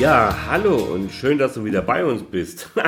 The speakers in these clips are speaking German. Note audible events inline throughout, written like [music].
Ja, hallo und schön, dass du wieder bei uns bist. [laughs]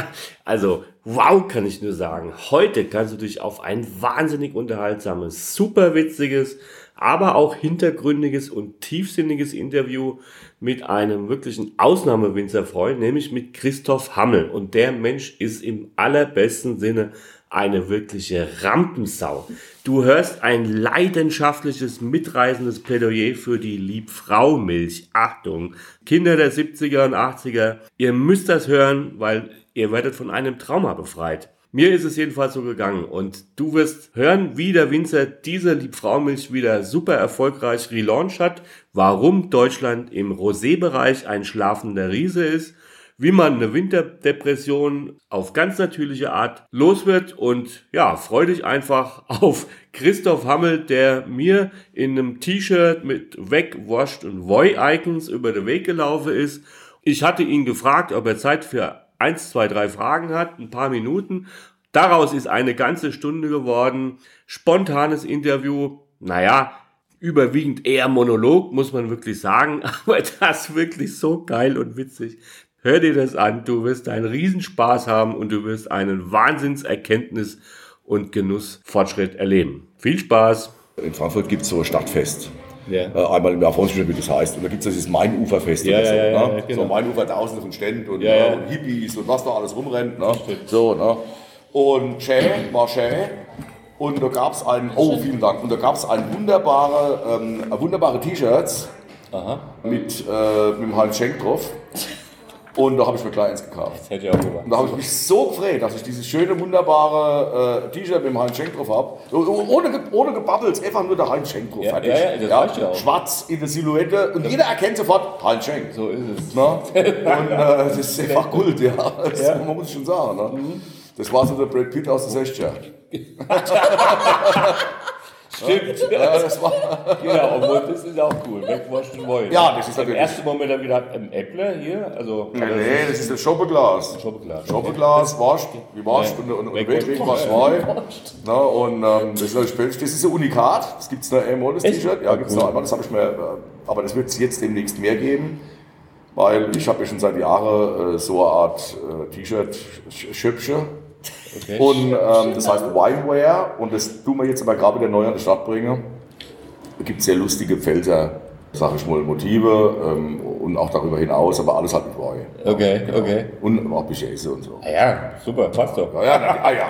Also, wow, kann ich nur sagen. Heute kannst du dich auf ein wahnsinnig unterhaltsames, super witziges, aber auch hintergründiges und tiefsinniges Interview mit einem wirklichen Ausnahmewinzer freuen, nämlich mit Christoph Hammel. Und der Mensch ist im allerbesten Sinne eine wirkliche Rampensau. Du hörst ein leidenschaftliches, mitreißendes Plädoyer für die Liebfrau-Milch. Achtung, Kinder der 70er und 80er, ihr müsst das hören, weil ihr werdet von einem Trauma befreit. Mir ist es jedenfalls so gegangen und du wirst hören, wie der Winzer diese Liebfraumilch wieder super erfolgreich relauncht hat, warum Deutschland im Rosé-Bereich ein schlafender Riese ist, wie man eine Winterdepression auf ganz natürliche Art los wird und ja, freu dich einfach [laughs] auf Christoph Hammel, der mir in einem T-Shirt mit Weg, Washed und Voy-Icons über den Weg gelaufen ist. Ich hatte ihn gefragt, ob er Zeit für eins, zwei, drei Fragen hat, ein paar Minuten. Daraus ist eine ganze Stunde geworden. Spontanes Interview. Naja, überwiegend eher Monolog, muss man wirklich sagen. [laughs] Aber das wirklich so geil und witzig. Hör dir das an. Du wirst einen Riesenspaß haben und du wirst einen Wahnsinnserkenntnis und Genussfortschritt erleben. Viel Spaß! In Frankfurt gibt es so ein Stadtfest. Ja. Äh, einmal im Jahr, wie das heißt. Und da gibt es dieses Mainuferfest Ja, oder so. ja, ja, ne? ja, genau. So Mainufer, tausende von Ständen und, Ja, ne? ja. und Hippies und was da alles rumrennt. Ne? So, ne? Und schön, war schön. Und da gab es ein, oh vielen Dank, und da gab es ein wunderbare, ähm, wunderbare T-Shirts mit, äh, mit dem Heinz Schenk drauf. Und da habe ich mir gleich eins gekauft. Das hätte ich auch gemacht. Und da habe ich mich so gefreut, dass ich dieses schöne, wunderbare äh, T-Shirt mit dem Heinz Schenk drauf habe. Ohne, ge- ohne Gebabbels, einfach nur der Heinz Schenk drauf. Ja, fertig. ja, ja, das reicht ja auch. Schwarz in der Silhouette und jeder erkennt sofort Heinz Schenk. So ist es. Ne? Und äh, das ist [laughs] einfach Kult, ja. Das Ja. Mhm. Man muss schon sagen. Ne? Das war so der Brad Pitt aus der 60er. [laughs] [laughs] Stimmt. Ja, das war, [laughs] Genau, obwohl das ist auch cool. Wegwaschen wollen. Ja, das ist Im natürlich- ersten Moment habe ich gedacht, ein Äppler hier, also. nee, nee, das ist das Schoppeglas. Schoppeglas. Schoppeglas, wascht, wie wascht und, und, und. Na, und ähm, das, ist natürlich, das ist ein Unikat, das gibt es noch einmal, das? T-Shirt. Ja, gibt es noch einmal, das habe ich mir, äh, aber das wird es jetzt demnächst mehr geben, weil ich habe ja schon seit Jahren äh, so eine Art äh, T-Shirt-Schöpfche. Okay. Und ähm, das heißt Wineware und das tun wir jetzt aber gerade wieder neu an die Stadt bringen. Da gibt es sehr lustige Pfälzer, sag ich mal, Motive ähm, und auch darüber hinaus, aber alles halt mit Wein. Okay, okay. Und auch Bichäse und so. Ah ja, super, passt doch. Ja, ja, na, ah, ja.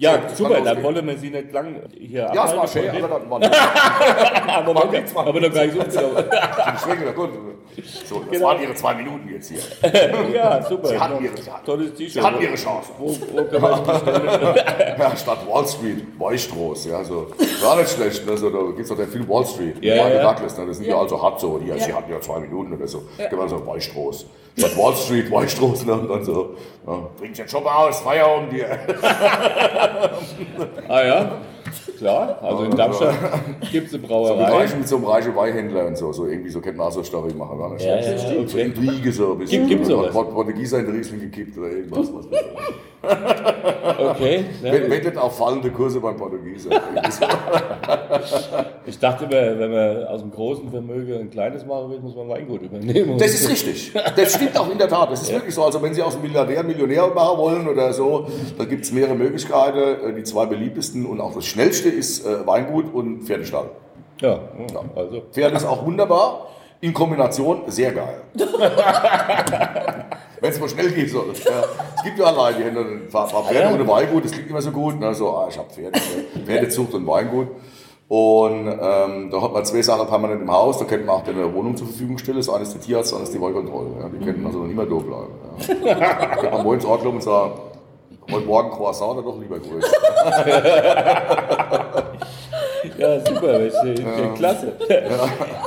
Ja, das super, kann dann wollen wir sie nicht lang hier Ja, es war schön, aber dann war [laughs] aber, nichts, war aber gar nicht so genau. Gut. So, das Genau. waren ihre zwei Minuten jetzt hier. [laughs] Ja, super. Sie hatten ihre, hatten, Tolles T-Shirt. sie hatten ihre Chance. Wo, wo kann man? [laughs] Ja, statt Wall Street, Weißstroß, ja, so. War nicht schlecht, ne? so, da gibt es doch den Film Wall Street, Ja, ja. Douglas, ne? das sind ja, also hart so, die, sie hatten ja zwei Minuten oder so, ja. man so Weißstroß. Statt Wall Street, Weißstroß, ne? und dann so, ja, bring den Job aus, Feierabend dir. [laughs] Ah ja, klar. Also in Darmstadt gibt es eine Brauerei. reichen, mit so einem reichen Weinhändler und so, so irgendwie so kennt man auch so Story machen, war nicht Ja, ja, ja, So okay. Intrige so ein bisschen. Gibt- gibt's sowas? Port- Portugieser in Riesling gekippt oder irgendwas. Was [laughs] Okay. Ja, Wettet auf fallende Kurse beim Portugieser. [laughs] Ich dachte immer, wenn man aus dem großen Vermögen ein kleines machen will, muss man Weingut übernehmen. Das ist richtig. Das stimmt auch in der Tat. Das ist wirklich so. Also wenn Sie aus einem Milliardär Millionär machen wollen oder so, da gibt es mehrere Möglichkeiten. Äh, Die zwei beliebtesten und auch das schnellste ist äh, Weingut und Pferdestall. Ja, also. Pferd ist auch wunderbar. In Kombination sehr geil. [laughs] Wenn es mal schnell geht. So. Ja, es gibt ja allein die Hände, ein paar, paar Pferde ohne Weingut, das klingt immer so gut. Ne? So, ah, ich habe Pferde, Pferdezucht und Weingut. Und ähm, da hat man zwei Sachen permanent im Haus, da könnte man auch eine Wohnung zur Verfügung stellen. Das eine ist der Tierarzt, das andere ist die Wollkontrolle. Ja? Die könnten also nicht mehr da bleiben. Ja? Da könnte man morgens anklopfen und sagen, heute Morgen Croissant oder doch lieber größer. Ja, super, ja. klasse.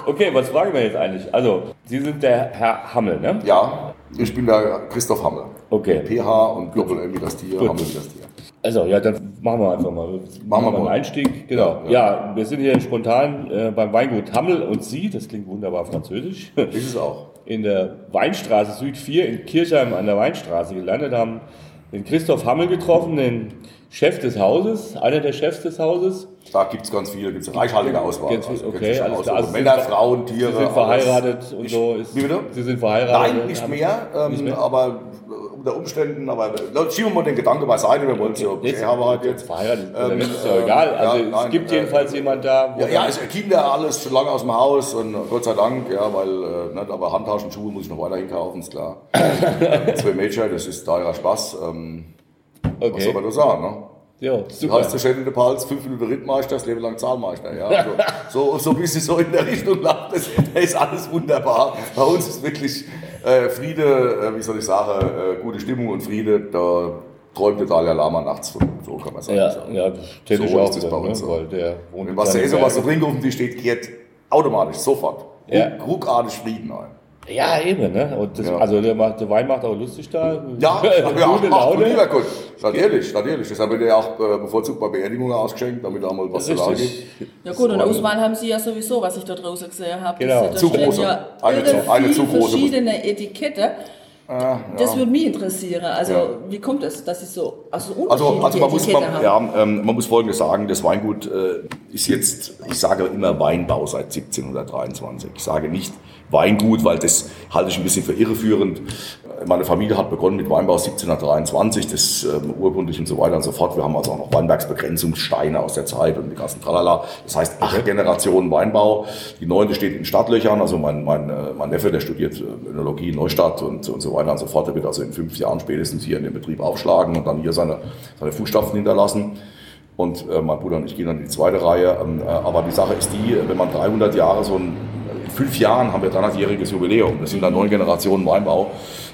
Okay, was fragen wir jetzt eigentlich? Also, Sie sind der Herr Hammel, ne? Ja, Ich bin der Christoph Hammel. Okay. PH und Doppel-M wie das Tier, Gut. Hammel wie das Tier. Also, ja, dann machen wir einfach mal. Machen wir einen mal. Einstieg. Genau. Ja, Ja, wir sind hier spontan äh, beim Weingut Hammel und Sie, das klingt wunderbar französisch, Ist es auch. [laughs] in der Weinstraße Süd 4 in Kirchheim an der Weinstraße gelandet, haben den Christoph Hammel getroffen, den Chef des Hauses, einer der Chefs des Hauses. Da gibt es ganz viele, gibt es eine reichhaltige Auswahl. Ganz Also, okay, alles klar. Also Sie Männer, Frauen, Tiere. Sie sind alles. verheiratet und Ich- so. Ist, Wie bitte? Sie sind verheiratet. Nein, nicht mehr, ähm, Nicht mehr? aber äh, unter Umständen, aber äh, schieben wir mal den Gedanke beiseite, wir wollen es ja Ehearbeit jetzt. verheiratet, Ähm, dann ist es ja ähm, egal. Also ja, es nein, gibt äh, jedenfalls jemand da, wo Ja, ja, es Kinder, alles schon lange aus dem Haus und Gott sei Dank, ja, weil, äh, nicht, aber Handtaschen, Schuhe muss ich noch weiterhin kaufen, ist klar. [laughs] Zwei Mädchen, das ist teurer Spaß. Ähm, Was soll okay. man da sagen, ne? Ja, Du super. heißt der der Pals, fünf Minuten Rittmeister, das Leben lang Zahlmeister. Ja? Also, so, so ein bisschen so in der Richtung läuft das, da ist alles wunderbar. Bei uns ist wirklich äh, Friede, äh, wie soll ich sagen, äh, gute Stimmung und Friede. Da träumt der Dalai Lama nachts von. So kann man sagen. Ja, ja, das täte ich So auch ist wieder, bei uns ne? so. der in was zu essen, was zu trinken auf dem Tisch steht, kehrt automatisch, sofort. Ja. Ruck- Ruckartig Frieden ein. Ja, eben, ne? Und das, Ja. Also der, macht, der Wein macht auch lustig da. Ja, [laughs] ja, Gute ach, Laune. lieber Gott. Natürlich, natürlich. Deshalb wird er ja auch äh, bevorzugt bei Beerdigungen ausgeschenkt, damit da mal was zu sagen gibt. Ja gut, und Auswahl haben Sie ja sowieso, was ich da draußen gesehen habe. Genau. Das, Zu große. Ja Eine zu- eine zu große. verschiedene Etikette. Das würde mich interessieren. Also Ja. wie kommt es, dass Sie so also Also, also man, muss, man, haben? ja, ähm, man muss Folgendes sagen, das Weingut äh, ist jetzt, ich sage immer Weinbau seit 1723. Ich sage nicht Weingut, weil das halte ich ein bisschen für irreführend. Äh, Meine Familie hat begonnen mit Weinbau 1723, das ähm, urkundlich und so weiter und so fort. Wir haben also auch noch Weinbergsbegrenzungssteine aus der Zeit und die ganzen Tralala. Das heißt, acht Generationen Weinbau. Die neunte steht in Stadtlöchern. Also mein, mein, äh, mein Neffe, der studiert äh, Önologie in Neustadt und, und so weiter und so fort. Der wird also in fünf Jahren spätestens hier in den Betrieb aufschlagen und dann hier seine, seine Fußstapfen hinterlassen. Und äh, mein Bruder und ich gehen dann in die zweite Reihe. Ähm, äh, aber die Sache ist die, wenn man 300 Jahre so ein, in fünf Jahren haben wir 300-jähriges Jubiläum. Das sind dann neun Generationen Weinbau.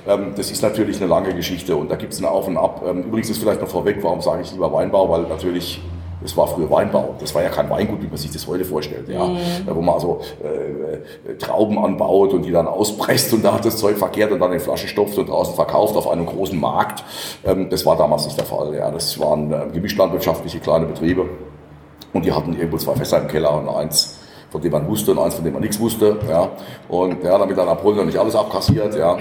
Ähm, das ist natürlich eine lange Geschichte und da gibt es ein Auf und Ab. Ähm, übrigens ist vielleicht noch vorweg, warum sage ich lieber Weinbau? Weil natürlich das war früher Weinbau. Das war ja kein Weingut, wie man sich das heute vorstellt. Ja. Da, Wo man also äh, Trauben anbaut und die dann auspresst und da hat das Zeug verkehrt und dann in Flaschen stopft und draußen verkauft auf einem großen Markt. Ähm, das war damals nicht der Fall. Ja. Das waren äh, gemischtlandwirtschaftliche kleine Betriebe. Und die hatten irgendwo zwei Fässer im Keller und eins, von dem man wusste und eins, von dem man nichts wusste. Ja. Und ja, damit dann Apollon nicht alles abkassiert. Ja.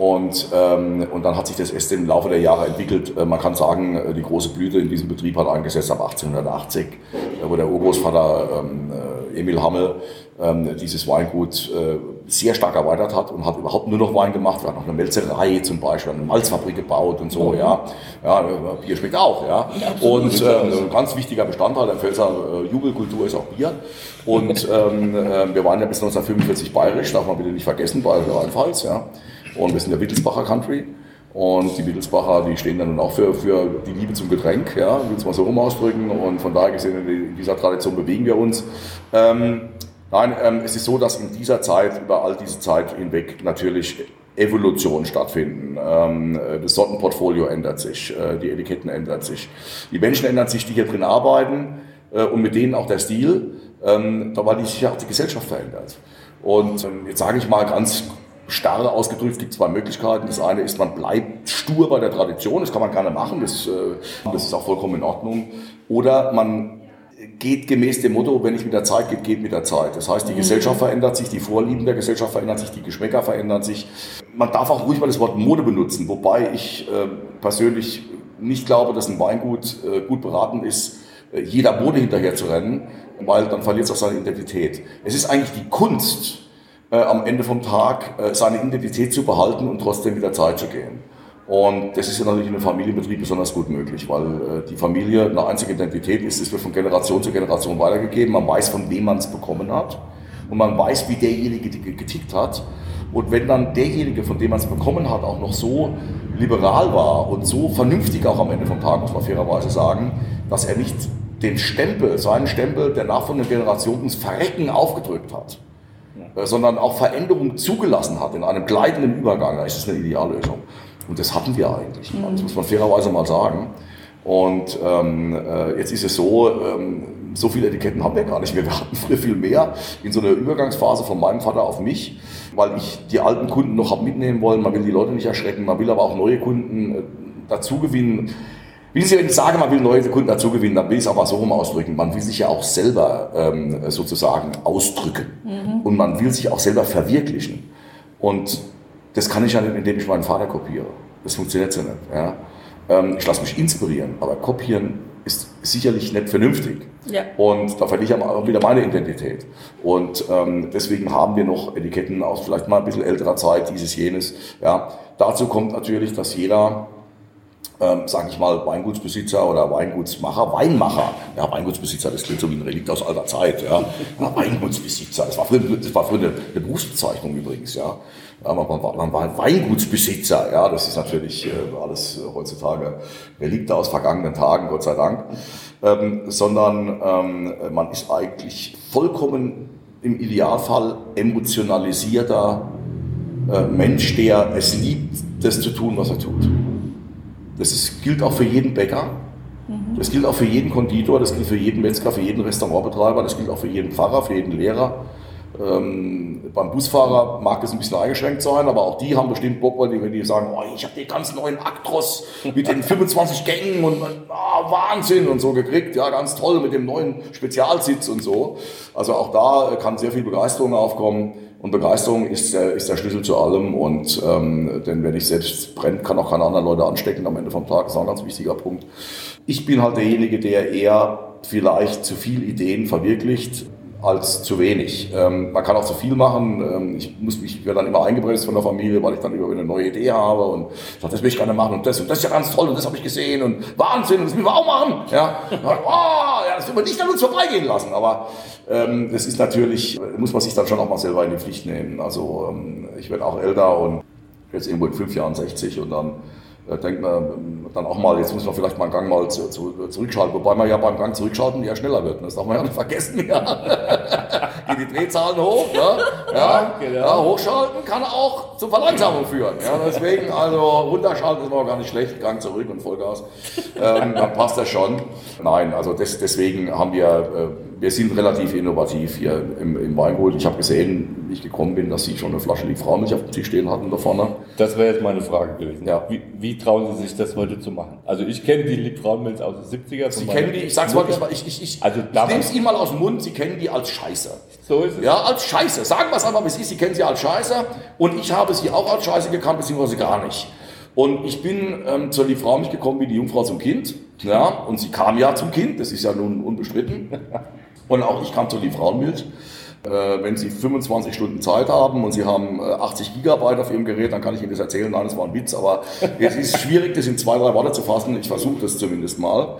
Und, ähm, und dann hat sich das erst im Laufe der Jahre entwickelt. Äh, Man kann sagen, äh, die große Blüte in diesem Betrieb hat eingesetzt ab 1880, äh, wo der Urgroßvater ähm, äh, Emil Hammel ähm, dieses Weingut äh, sehr stark erweitert hat und hat überhaupt nur noch Wein gemacht. Wir hatten noch eine Melzerei zum Beispiel, eine Malzfabrik gebaut und so. Ja, ja Bier schmeckt auch. Ja. Und äh, ein ganz wichtiger Bestandteil der Pfälzer äh, Jubelkultur ist auch Bier. Und ähm, äh, wir waren ja bis 1945 bayerisch, darf man bitte nicht vergessen, bayerische Rheinpfalz. Ja. Und wir sind der Wittelsbacher Country. Und die Wittelsbacher, die stehen dann nun auch für, für die Liebe zum Getränk, ja, will es mal so rum ausdrücken. Und von daher gesehen, in dieser Tradition bewegen wir uns. Ähm, nein, ähm, es ist so, dass in dieser Zeit, über all diese Zeit hinweg, natürlich Evolutionen stattfinden. Ähm, das Sortenportfolio ändert sich, äh, die Etiketten ändern sich. Die Menschen ändern sich, die hier drin arbeiten äh, und mit denen auch der Stil, ähm, weil sich ja auch die Gesellschaft verändert. Und ähm, jetzt sage ich mal ganz starr ausgedrückt, gibt zwei Möglichkeiten. Das eine ist, man bleibt stur bei der Tradition, das kann man gerne machen, das, äh, das ist auch vollkommen in Ordnung. Oder man geht gemäß dem Motto, wenn nicht mit der Zeit geht, geht mit der Zeit. Das heißt, die Gesellschaft verändert sich, die Vorlieben der Gesellschaft verändern sich, die Geschmäcker verändern sich. Man darf auch ruhig mal das Wort Mode benutzen, wobei ich äh, persönlich nicht glaube, dass ein Weingut äh, gut beraten ist, äh, jeder Mode hinterher zu rennen, weil dann verliert es auch seine Identität. Es ist eigentlich die Kunst, äh, am Ende vom Tag äh, seine Identität zu behalten und trotzdem mit der Zeit zu gehen. Und das ist ja natürlich in einem Familienbetrieb besonders gut möglich, weil äh, die Familie eine einzige Identität ist, es wird von Generation zu Generation weitergegeben, man weiß, von wem man es bekommen hat und man weiß, wie derjenige ge- getickt hat. Und wenn dann derjenige, von dem man es bekommen hat, auch noch so liberal war und so vernünftig auch am Ende vom Tag, muss man fairerweise sagen, dass er nicht den Stempel, seinen Stempel der nachfolgenden Generation ins Verrecken aufgedrückt hat, sondern auch Veränderungen zugelassen hat in einem gleitenden Übergang, dann ist es eine Ideallösung. Und das hatten wir eigentlich. Das muss man fairerweise mal sagen. Und ähm, äh, jetzt ist es so, ähm, so viele Etiketten haben wir gar nicht mehr. Wir hatten früher viel mehr in so einer Übergangsphase von meinem Vater auf mich, weil ich die alten Kunden noch habe mitnehmen wollen. Man will die Leute nicht erschrecken, man will aber auch neue Kunden äh, dazu gewinnen. Wie Sie, wenn ich sage, man will neue Kunden dazu gewinnen, dann will ich es aber so rum ausdrücken. Man will sich ja auch selber ähm, sozusagen ausdrücken. Mhm. Und man will sich auch selber verwirklichen. Und das kann ich ja nicht, indem ich meinen Vater kopiere. Das funktioniert so nicht. Ja? Ähm, ich lasse mich inspirieren, aber kopieren ist sicherlich nicht vernünftig. Ja. Und da verliere ich auch wieder meine Identität. Und ähm, deswegen haben wir noch Etiketten aus vielleicht mal ein bisschen älterer Zeit, dieses, jenes. Ja. Dazu kommt natürlich, dass jeder ähm, sage ich mal, Weingutsbesitzer oder Weingutsmacher, Weinmacher. Ja, Weingutsbesitzer, das klingt so wie ein Relikt aus alter Zeit. Ja, ja Weingutsbesitzer, das war früher, das war früher eine, eine Berufsbezeichnung übrigens. Ja, ja man, man, man war ein Weingutsbesitzer. Ja, das ist natürlich äh, alles heutzutage Relikte aus vergangenen Tagen, Gott sei Dank. Ähm, sondern ähm, man ist eigentlich vollkommen im Idealfall emotionalisierter äh, Mensch, der es liebt, das zu tun, was er tut. Das ist, gilt auch für jeden Bäcker. Mhm. Das gilt auch für jeden Konditor, das gilt für jeden Metzger, für jeden Restaurantbetreiber, das gilt auch für jeden Pfarrer, für jeden Lehrer. Ähm, beim Busfahrer mag das ein bisschen eingeschränkt sein, aber auch die haben bestimmt Bock, weil die, wenn die sagen, oh, ich habe den ganz neuen Actros mit den 25 Gängen und oh, Wahnsinn und so gekriegt, ja, ganz toll mit dem neuen Spezialsitz und so. Also auch da kann sehr viel Begeisterung aufkommen. Und Begeisterung ist der, ist der Schlüssel zu allem. Und ähm, denn wenn ich selbst brennt, kann auch keine anderen Leute anstecken am Ende vom Tag. Das ist auch ein ganz wichtiger Punkt. Ich bin halt derjenige, der eher vielleicht zu viel Ideen verwirklicht als zu wenig. Ähm, man kann auch zu viel machen. Ähm, ich muss mich werde dann immer eingepresst von der Familie, weil ich dann über eine neue Idee habe und sage, das will ich gerne machen und das und das ist ja ganz toll und das habe ich gesehen und Wahnsinn und das müssen wir auch machen. Ja, oh, ja das will man nicht an uns vorbeigehen lassen. Aber ähm, das ist natürlich, muss man sich dann schon auch mal selber in die Pflicht nehmen. Also ähm, ich werde auch älter und jetzt irgendwo in fünf Jahren 60 und dann da denkt man dann auch mal, jetzt muss man vielleicht mal einen Gang mal zu, zu, zurückschalten, wobei man ja beim Gang zurückschalten ja schneller wird. Das darf man ja nicht vergessen. Ja. [laughs] Gehen die Drehzahlen hoch. Ja. Ja, genau. ja, hochschalten kann auch zur Verlangsamung führen. Ja, deswegen, also runterschalten ist noch gar nicht schlecht, Gang zurück und Vollgas. Ähm, dann passt das schon. Nein, also des, deswegen haben wir, äh, wir sind relativ innovativ hier im, im Weingut. Ich habe gesehen, wie ich gekommen bin, dass Sie schon eine Flasche Liebfraumilch auf dem Tisch stehen hatten da vorne. Das wäre jetzt meine Frage gewesen. Ja. Wie, wie trauen Sie sich das heute zu machen? Also ich kenne die Liebfraumilch aus den 70er. Sie kennen die, ich sag's mal, ich, ich, ich, also ich nehme es Ihnen mal aus dem Mund, Sie kennen die als Scheiße. So ist es. Ja, als Scheiße. Sagen wir es einfach, wie es ist. Sie kennen sie als Scheiße und ich habe sie auch als Scheiße gekannt, beziehungsweise gar nicht. Und ich bin ähm, zur Liebfraumilch gekommen wie die Jungfrau zum Kind. Ja, und sie kam ja zum Kind, das ist ja nun unbestritten. [laughs] Und auch ich kam zur Liebfrauenmilch. Äh, wenn Sie 25 Stunden Zeit haben und Sie haben 80 äh, Gigabyte auf Ihrem Gerät, dann kann ich Ihnen das erzählen. Nein, das war ein Witz, aber [laughs] es ist schwierig, das in zwei, drei Worte zu fassen. Ich versuche das zumindest mal.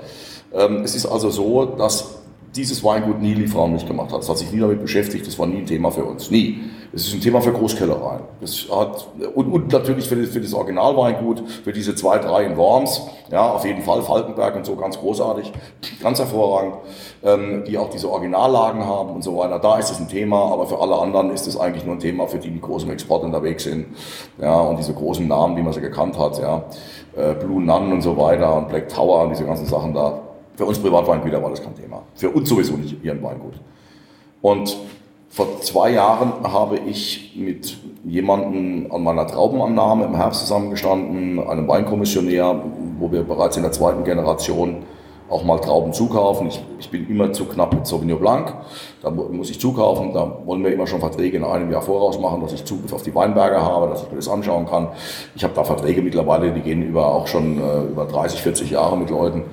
Ähm, es ist also so, dass dieses Weingut nie Liebfrauen gemacht hat. Es hat sich nie damit beschäftigt, das war nie ein Thema für uns. Nie. Es ist ein Thema für Großkellereien. Das hat, und, und natürlich für das, für das Originalweingut, für diese zwei, drei in Worms, ja, auf jeden Fall, Falkenberg und so, ganz großartig, ganz hervorragend, ähm, die auch diese Originallagen haben und so weiter. Da ist es ein Thema, aber für alle anderen ist es eigentlich nur ein Thema, für die, die großen Export unterwegs sind, ja, und diese großen Namen, wie man sie gekannt hat, ja, äh, Blue Nun und so weiter und Black Tower und diese ganzen Sachen da, für uns Privatweingüter war das kein Thema. Für uns sowieso nicht hier ein Weingut. Und vor zwei Jahren habe ich mit jemandem an meiner Traubenannahme im Herbst zusammengestanden, einem Weinkommissionär, wo wir bereits in der zweiten Generation auch mal Trauben zukaufen. Ich, ich bin immer zu knapp mit Sauvignon Blanc. Da muss ich zukaufen. Da wollen wir immer schon Verträge in einem Jahr voraus machen, dass ich Zugriff auf die Weinberge habe, dass ich mir das anschauen kann. Ich habe da Verträge mittlerweile, die gehen über auch schon äh, über 30, 40 Jahre mit Leuten.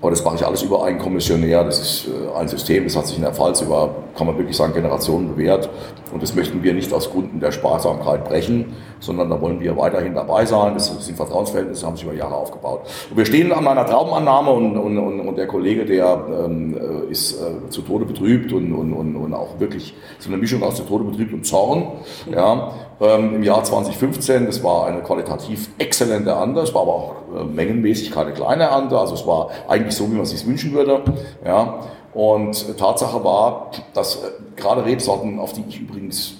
Aber das mache ich alles über einen Kommissionär. Das ist äh, ein System, das hat sich in der Pfalz über, kann man wirklich sagen, Generationen bewährt. Und das möchten wir nicht aus Gründen der Sparsamkeit brechen, sondern da wollen wir weiterhin dabei sein. Das sind Vertrauensverhältnisse, haben sich über Jahre aufgebaut. Und wir stehen an meiner Traubenannahme und, und, und, und der Kollege, der ähm, äh, ist äh, zu Tode betrübt und, und, und, und auch wirklich so eine Mischung aus betrübt und Zorn. Ja, ähm, Im Jahr 2015, das war eine qualitativ exzellente Ernte, es war aber auch äh, mengenmäßig keine kleine Ernte, also es war eigentlich so, wie man es sich wünschen würde. Ja, und Tatsache war, dass äh, gerade Rebsorten, auf die ich übrigens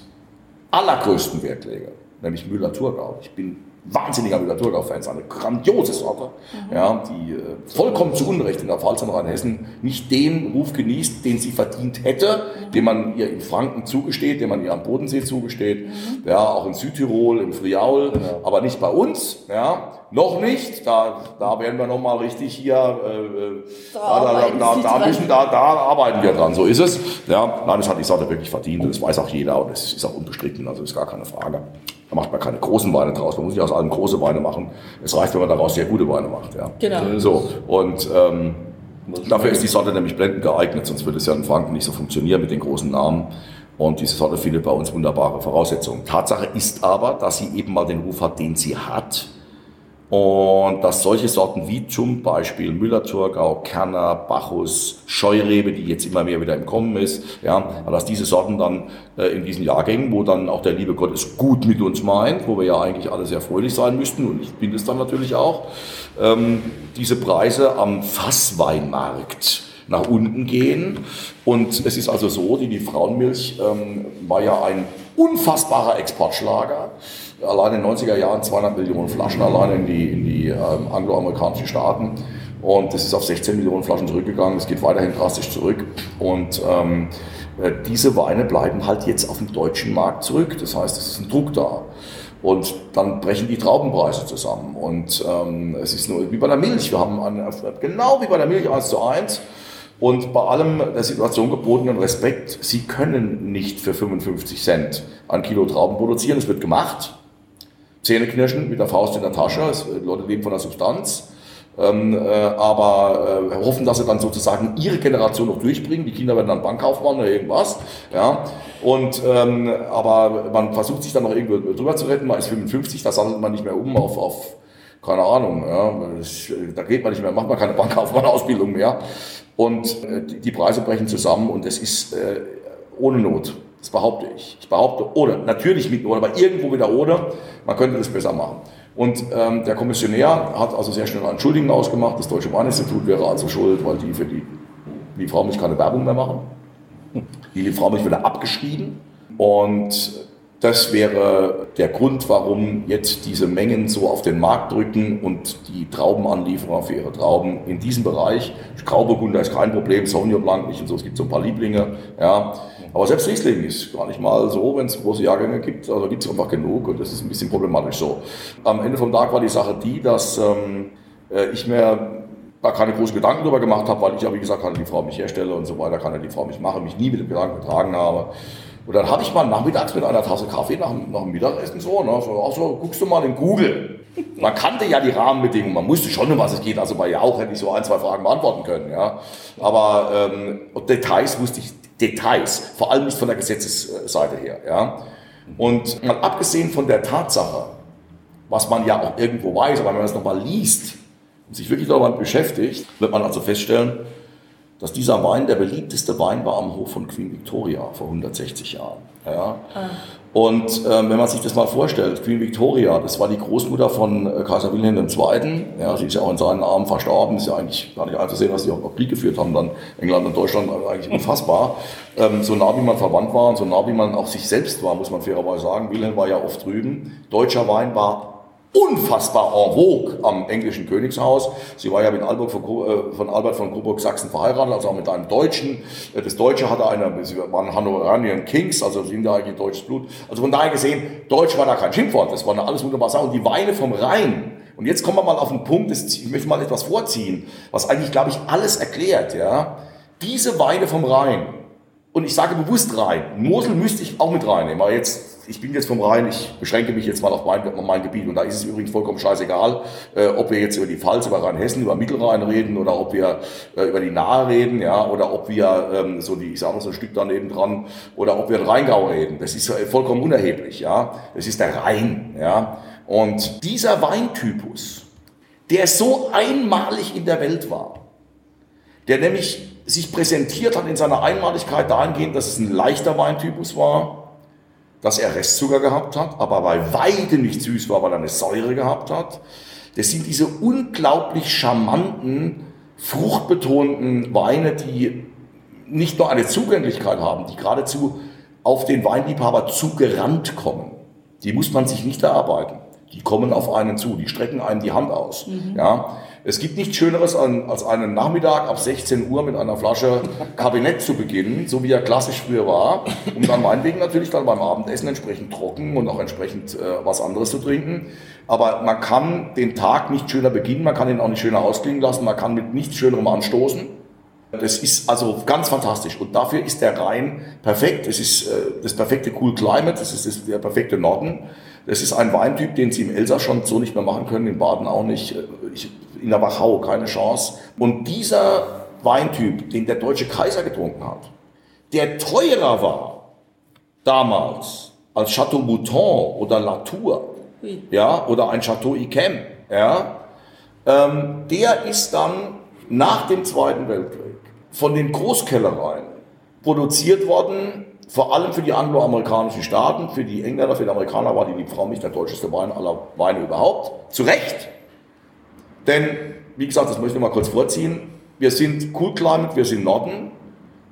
allergrößten Wert lege, nämlich Müller-Thurgau. Ich bin wahnsinniger Müller-Thurgau-Fans, eine grandiose Sorte, mhm. ja, die äh, vollkommen zu Unrecht in der Pfalz und Rheinhessen nicht den Ruf genießt, den sie verdient hätte, mhm. den man ihr in Franken zugesteht, den man ihr am Bodensee zugesteht, mhm. ja, auch in Südtirol, im Friaul, aber nicht bei uns, ja, noch nicht, da, da werden wir nochmal richtig hier, äh, äh da, da, da, da, müssen, da, da arbeiten wir dran, so ist es. Ja, nein, das hat die Sorte wirklich verdient, das weiß auch jeder und das ist auch unbestritten, also ist gar keine Frage. Da macht man keine großen Weine draus. Man muss nicht aus allem große Weine machen. Es reicht, wenn man daraus sehr gute Weine macht. Ja. Genau. So, und ähm, dafür ist die Sorte nämlich blendend geeignet, sonst würde es ja in Franken nicht so funktionieren mit den großen Namen. Und diese Sorte findet bei uns wunderbare Voraussetzungen. Tatsache ist aber, dass sie eben mal den Ruf hat, den sie hat. Und dass solche Sorten wie zum Beispiel Müller-Thurgau, Kerner, Bacchus, Scheurebe, die jetzt immer mehr wieder im Kommen ist, ja, dass diese Sorten dann äh, in diesen Jahrgängen, wo dann auch der liebe Gott es gut mit uns meint, wo wir ja eigentlich alle sehr fröhlich sein müssten, und ich bin es dann natürlich auch, ähm, diese Preise am Fassweinmarkt nach unten gehen. Und es ist also so, die, die Frauenmilch ähm, war ja ein unfassbarer Exportschlager allein in den 90er Jahren 200 Millionen Flaschen allein in die, in die ähm, angloamerikanischen Staaten. Und das ist auf 16 Millionen Flaschen zurückgegangen. Es geht weiterhin drastisch zurück. Und ähm, äh, diese Weine bleiben halt jetzt auf dem deutschen Markt zurück. Das heißt, es ist ein Druck da. Und dann brechen die Traubenpreise zusammen. Und ähm, es ist nur wie bei der Milch. Wir haben eine, genau wie bei der Milch 1 zu 1. Und bei allem der Situation gebotenen Respekt, Sie können nicht für 55 Cent ein Kilo Trauben produzieren. Es wird gemacht. Zähneknirschen mit der Faust in der Tasche. Es, äh, Leute leben von der Substanz. Ähm, äh, aber äh, hoffen, dass sie dann sozusagen ihre Generation noch durchbringen. Die Kinder werden dann Bankkaufmann oder irgendwas. Ja. Und, ähm, aber man versucht sich dann noch irgendwo drüber zu retten. Man ist 55, da sammelt man nicht mehr um auf, auf keine Ahnung. Ja. Das, da geht man nicht mehr, macht man keine Bankkaufmann-Ausbildung mehr. Und äh, die Preise brechen zusammen und es ist äh, ohne Not. Das behaupte ich. Ich behaupte, oder natürlich mit oder, aber irgendwo wieder oder, man könnte das besser machen. Und ähm, der Kommissionär hat also sehr schnell einen Schuldigen ausgemacht. Das Deutsche Bahninstitut wäre also schuld, weil die für die, die Frau mich keine Werbung mehr machen. Die Frau mich wieder abgeschrieben. Und das wäre der Grund, warum jetzt diese Mengen so auf den Markt drücken und die Traubenanlieferer für ihre Trauben in diesem Bereich. Grauburgunder ist kein Problem, Sauvignon Blanc nicht und so. Es gibt so ein paar Lieblinge, ja. Aber selbst Riesling ist gar nicht mal so, wenn es große Jahrgänge gibt. Also gibt es einfach genug und das ist ein bisschen problematisch so. Am Ende vom Tag war die Sache die, dass ähm, äh, ich mir da keine großen Gedanken darüber gemacht habe, weil ich ja, wie gesagt, kann die Frau mich herstelle und so weiter, kann ja die Frau mich machen, mich nie mit dem Gedanken getragen habe. Und dann habe ich mal nachmittags mit einer Tasse Kaffee nach, nach dem Mittagessen so, ne, so, auch so, guckst du mal in Google. Man kannte ja die Rahmenbedingungen, man wusste schon, um was es geht. Also bei Jauch hätte ich so ein, zwei Fragen beantworten können. Ja. Aber ähm, Details wusste ich, Details, vor allem nicht von der Gesetzesseite her. Ja. Und mal abgesehen von der Tatsache, was man ja auch irgendwo weiß, aber wenn man das nochmal liest und sich wirklich damit beschäftigt, wird man also feststellen, dass dieser Wein der beliebteste Wein war am Hof von Queen Victoria vor 160 Jahren. Ja. Ah. Und ähm, wenn man sich das mal vorstellt, Queen Victoria, das war die Großmutter von äh, Kaiser Wilhelm II. Ja, sie ist ja auch in seinen Armen verstorben, ist ja eigentlich gar nicht einzusehen, dass sie auch noch Krieg geführt haben, dann England und Deutschland, also eigentlich [laughs] unfassbar. Ähm, so nah wie man verwandt war und so nah wie man auch sich selbst war, muss man fairerweise sagen. Wilhelm war ja oft drüben. Deutscher Wein war unfassbar en vogue am englischen Königshaus. Sie war ja mit Albert von, äh, von, Albert von Coburg-Sachsen verheiratet, also auch mit einem Deutschen. Äh, das Deutsche hatte eine, sie waren Hanoverian Kings, also sind ja eigentlich deutsches Blut. Also von daher gesehen, Deutsch war da kein Schimpfwort, das war alles wunderbar Sache. Und die Weine vom Rhein, und jetzt kommen wir mal auf den Punkt, ich möchte mal etwas vorziehen, was eigentlich, glaube ich, alles erklärt, ja. Diese Weine vom Rhein, und ich sage bewusst Rhein, Mosel müsste ich auch mit reinnehmen, aber jetzt ich bin jetzt vom Rhein, ich beschränke mich jetzt mal auf mein, mein Gebiet und da ist es übrigens vollkommen scheißegal, äh, ob wir jetzt über die Pfalz, über Rheinhessen, über Mittelrhein reden oder ob wir äh, über die Nahe reden, ja, oder ob wir ähm, so die, ich sage mal so ein Stück daneben dran, oder ob wir den Rheingau reden. Das ist äh, vollkommen unerheblich, ja. Das ist der Rhein, ja. Und dieser Weintypus, der so einmalig in der Welt war, der nämlich sich präsentiert hat in seiner Einmaligkeit dahingehend, dass es ein leichter Weintypus war, dass er Restzucker gehabt hat, aber bei weitem nicht süß war, weil er eine Säure gehabt hat. Das sind diese unglaublich charmanten, fruchtbetonten Weine, die nicht nur eine Zugänglichkeit haben, die geradezu auf den Weinliebhaber zugerannt kommen. Die muss man sich nicht erarbeiten. Die kommen auf einen zu, die strecken einem die Hand aus. Ja, es gibt nichts Schöneres als einen Nachmittag ab 16 Uhr mit einer Flasche [laughs] Kabinett zu beginnen, so wie er klassisch früher war, um dann meinetwegen natürlich dann beim Abendessen entsprechend trocken und auch entsprechend äh, was anderes zu trinken. Aber man kann den Tag nicht schöner beginnen, man kann ihn auch nicht schöner ausklingen lassen, man kann mit nichts Schönerem anstoßen. Das ist also ganz fantastisch und dafür ist der Rhein perfekt. Es ist äh, das perfekte Cool Climate, das ist das, der perfekte Norden. Das ist ein Weintyp, den Sie im Elsass schon so nicht mehr machen können, in Baden auch nicht, ich, in der Wachau keine Chance. Und dieser Weintyp, den der deutsche Kaiser getrunken hat, der teurer war damals als Chateau Mouton oder Latour, ja, oder ein Chateau Yquem, ja, ähm, der ist dann nach dem Zweiten Weltkrieg von den Großkellereien produziert worden, vor allem für die angloamerikanischen Staaten, für die Engländer, für die Amerikaner war die Liebfraumilch der deutscheste Wein aller Weine überhaupt. Zu Recht. Denn, wie gesagt, das möchte ich mal kurz vorziehen. Wir sind Cool Climate, wir sind Norden.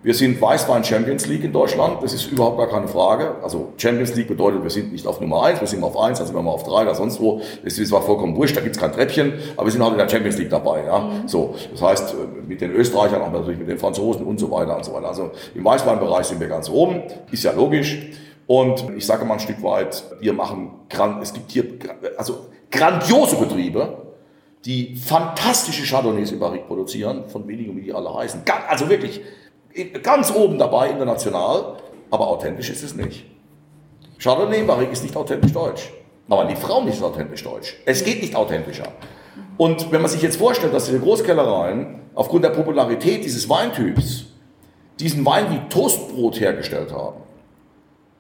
Wir sind Weißwein Champions League in Deutschland, das ist überhaupt gar keine Frage. Also Champions League bedeutet, wir sind nicht auf Nummer eins, wir sind auf eins, also wenn wir auf drei oder sonst wo, das ist zwar vollkommen wurscht, da gibt's kein Treppchen, aber wir sind halt in der Champions League dabei. Ja? Mhm. So, das heißt, mit den Österreichern, auch natürlich mit den Franzosen und so weiter und so weiter. Also im Weißweinbereich sind wir ganz oben, ist ja logisch. Und ich sage mal ein Stück weit, wir machen, es gibt hier also grandiose Betriebe, die fantastische Chardonnays in Barrique produzieren, von wenigen, wie die alle heißen. Also wirklich, ganz oben dabei international, aber authentisch ist es nicht. Chardonnay Barrique ist nicht authentisch deutsch. Aber die Frau nicht authentisch deutsch. Es geht nicht authentischer. Und wenn man sich jetzt vorstellt, dass diese Großkellereien aufgrund der Popularität dieses Weintyps diesen Wein wie Toastbrot hergestellt haben,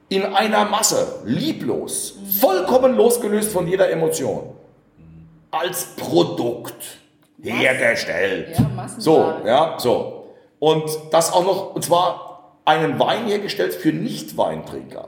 in einer Masse, lieblos, vollkommen losgelöst von jeder Emotion, als Produkt hergestellt. So, ja, so. Und das auch noch, und zwar einen Wein hergestellt für Nicht-Weintrinker.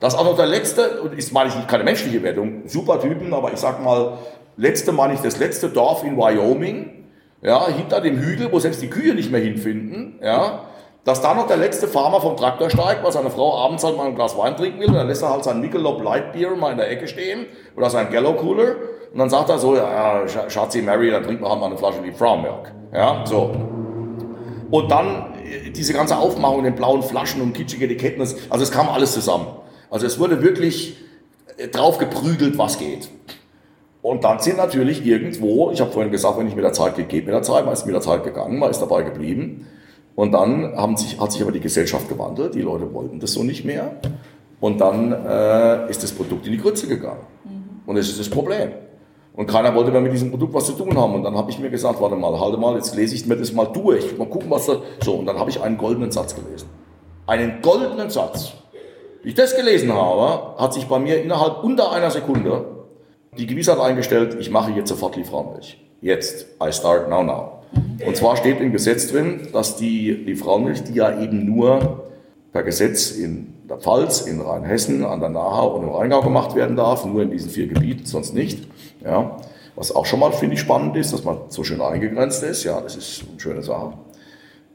Das auch noch der letzte, und ist meine ich keine menschliche Wertung, super Typen, aber ich sag mal, letzte meine ich das letzte Dorf in Wyoming, ja, hinter dem Hügel, wo selbst die Kühe nicht mehr hinfinden, ja, dass da noch der letzte Farmer vom Traktor steigt, weil seine Frau abends halt mal ein Glas Wein trinken will, und dann lässt er halt sein Michelob Light Beer mal in der Ecke stehen, oder sein Gallo Cooler, und dann sagt er so, ja, Schatzi Mary, dann trinken wir halt mal eine Flasche Lieb Frau Milk, ja, so. Und dann äh, diese ganze Aufmachung in den blauen Flaschen und kitschige Etiketten, also es kam alles zusammen. Also es wurde wirklich äh, drauf geprügelt, was geht. Und dann sind natürlich irgendwo, ich habe vorhin gesagt, wenn ich mit der Zeit geht, geht mit der Zeit, man ist mit der Zeit gegangen, man ist dabei geblieben. Und dann haben sich, hat sich aber die Gesellschaft gewandelt, die Leute wollten das so nicht mehr. Und dann äh, ist das Produkt in die Grütze gegangen. Mhm. Und das ist das Problem. Und keiner wollte mehr mit diesem Produkt was zu tun haben. Und dann habe ich mir gesagt, warte mal, halte mal, jetzt lese ich mir das mal durch. Mal gucken, was da... So, und dann habe ich einen goldenen Satz gelesen. Einen goldenen Satz. Wie ich das gelesen habe, hat sich bei mir innerhalb unter einer Sekunde die Gewissheit eingestellt, ich mache jetzt sofort Liefermilch. Jetzt. I start now now. Und zwar steht im Gesetz drin, dass die Liefermilch, die ja eben nur per Gesetz in der Pfalz, in Rheinhessen, an der Nahe und im Rheingau gemacht werden darf, nur in diesen vier Gebieten, sonst nicht. Ja, was auch schon mal, finde ich, spannend ist, dass man so schön eingegrenzt ist. Ja, das ist eine schöne Sache.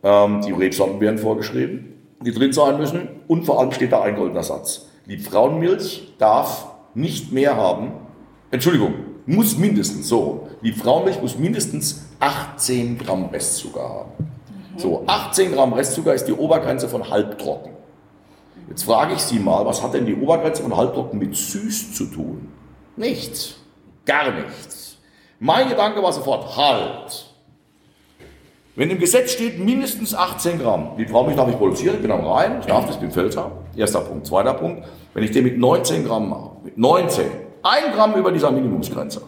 Ähm, die Rebsorten werden vorgeschrieben, die drin sein müssen. Und vor allem steht da ein goldener Satz. Liebfrauenmilch darf nicht mehr haben, Entschuldigung, muss mindestens so, Liebfrauenmilch muss mindestens 18 Gramm Restzucker haben. So, 18 Gramm Restzucker ist die Obergrenze von halbtrocken. Jetzt frage ich Sie mal, was hat denn die Obergrenze von halbtrocken mit süß zu tun? Nichts. Gar nichts. Mein Gedanke war sofort, halt. Wenn im Gesetz steht mindestens 18 Gramm, wie brauche ich, darf ich produzieren, ich bin am Rhein, ich darf das, bin Pfälzer. Erster Punkt. Zweiter Punkt, wenn ich den mit 19 Gramm mache, mit 19, ein Gramm über dieser Minimumsgrenze,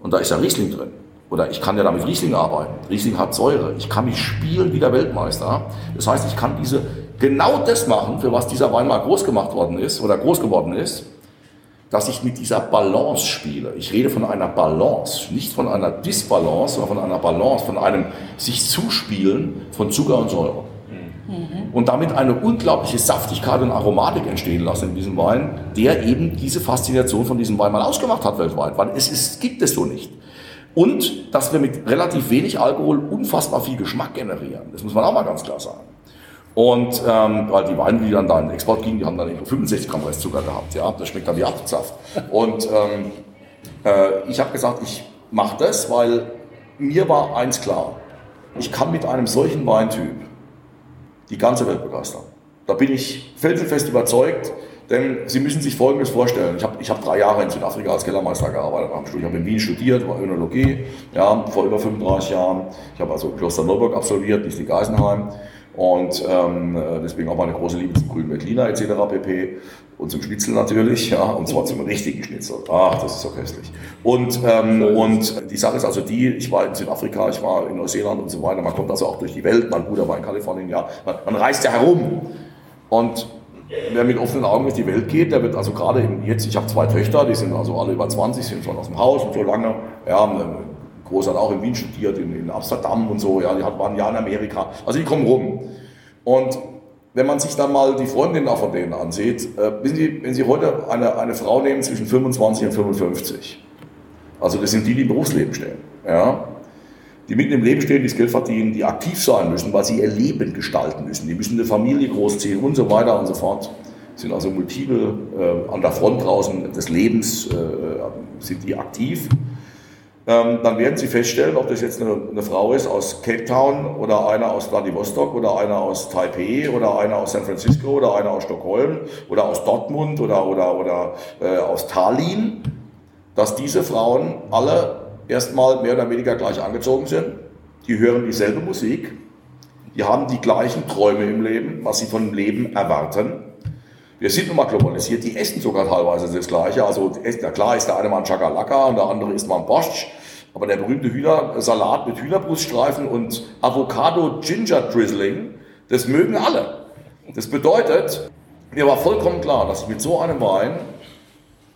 und da ist ja Riesling drin, oder ich kann ja damit Riesling arbeiten. Riesling hat Säure. Ich kann mich spielen wie der Weltmeister. Das heißt, ich kann diese, genau das machen, für was dieser Wein mal groß gemacht worden ist, oder groß geworden ist dass ich mit dieser Balance spiele. Ich rede von einer Balance, nicht von einer Disbalance, sondern von einer Balance, von einem sich zuspielen von Zucker und Säure. Mhm. Und damit eine unglaubliche Saftigkeit und Aromatik entstehen lassen in diesem Wein, der eben diese Faszination von diesem Wein mal ausgemacht hat weltweit, weil es ist, gibt es so nicht. Und dass wir mit relativ wenig Alkohol unfassbar viel Geschmack generieren. Das muss man auch mal ganz klar sagen. Und ähm, weil die Weine, die dann da in den Export gingen, die haben dann irgendwie 65 Gramm Restzucker gehabt. Ja, das schmeckt dann wie Apfelsaft. Und ähm, äh, ich habe gesagt, ich mache das, weil mir war eins klar. Ich kann mit einem solchen Weintyp die ganze Welt begeistern. Da bin ich felsenfest überzeugt, denn Sie müssen sich Folgendes vorstellen. Ich habe ich hab drei Jahre in Südafrika als Kellermeister gearbeitet. Ich habe in Wien studiert, war Önologie, ja, vor über 35 Jahren. Ich habe also Kloster Neuburg absolviert, nicht die Geisenheim. Und ähm, deswegen auch meine große Liebe zum grünen Veltliner etc. pp. Und zum Schnitzel natürlich, ja, und zwar zum richtigen Schnitzel. Ach, das ist so köstlich. Und, ähm, und die Sache ist also die, ich war in Südafrika, ich war in Neuseeland und so weiter. Man kommt also auch durch die Welt, mein Bruder war in Kalifornien, ja. Man, man reist ja herum. Und wer mit offenen Augen durch die Welt geht, der wird also gerade jetzt, ich habe zwei Töchter, die sind also alle über 20, sind schon aus dem Haus und so lange, ja, Groß hat auch in Wien studiert, in, in Amsterdam und so, ja, die hat, waren ja in Amerika. Also die kommen rum. Und wenn man sich dann mal die Freundinnen auch von denen ansieht, äh, wissen Sie, wenn Sie heute eine, eine Frau nehmen zwischen 25 und 55, also das sind die, die im Berufsleben stehen, ja, die mitten im Leben stehen, die das Geld verdienen, die aktiv sein müssen, weil sie ihr Leben gestalten müssen, die müssen eine Familie großziehen und so weiter und so fort, sind also multiple äh, an der Front draußen des Lebens, äh, sind die aktiv ähm, dann werden Sie feststellen, ob das jetzt eine, eine, Frau ist aus Cape Town oder einer aus Vladivostok oder einer aus Taipei oder einer aus San Francisco oder einer aus Stockholm oder aus Dortmund oder, oder, oder äh, aus Tallinn, dass diese Frauen alle erstmal mehr oder weniger gleich angezogen sind. Die hören dieselbe Musik, die haben die gleichen Träume im Leben, was sie von dem Leben erwarten. Wir sind nun mal globalisiert, die essen sogar teilweise das Gleiche. Also na klar ist der eine mal ein Chakalaka und der andere isst mal ein Borscht. Aber der berühmte Hühnersalat mit Hühnerbruststreifen und Avocado Ginger Drizzling, das mögen alle. Das bedeutet, mir war vollkommen klar, dass ich mit so einem Wein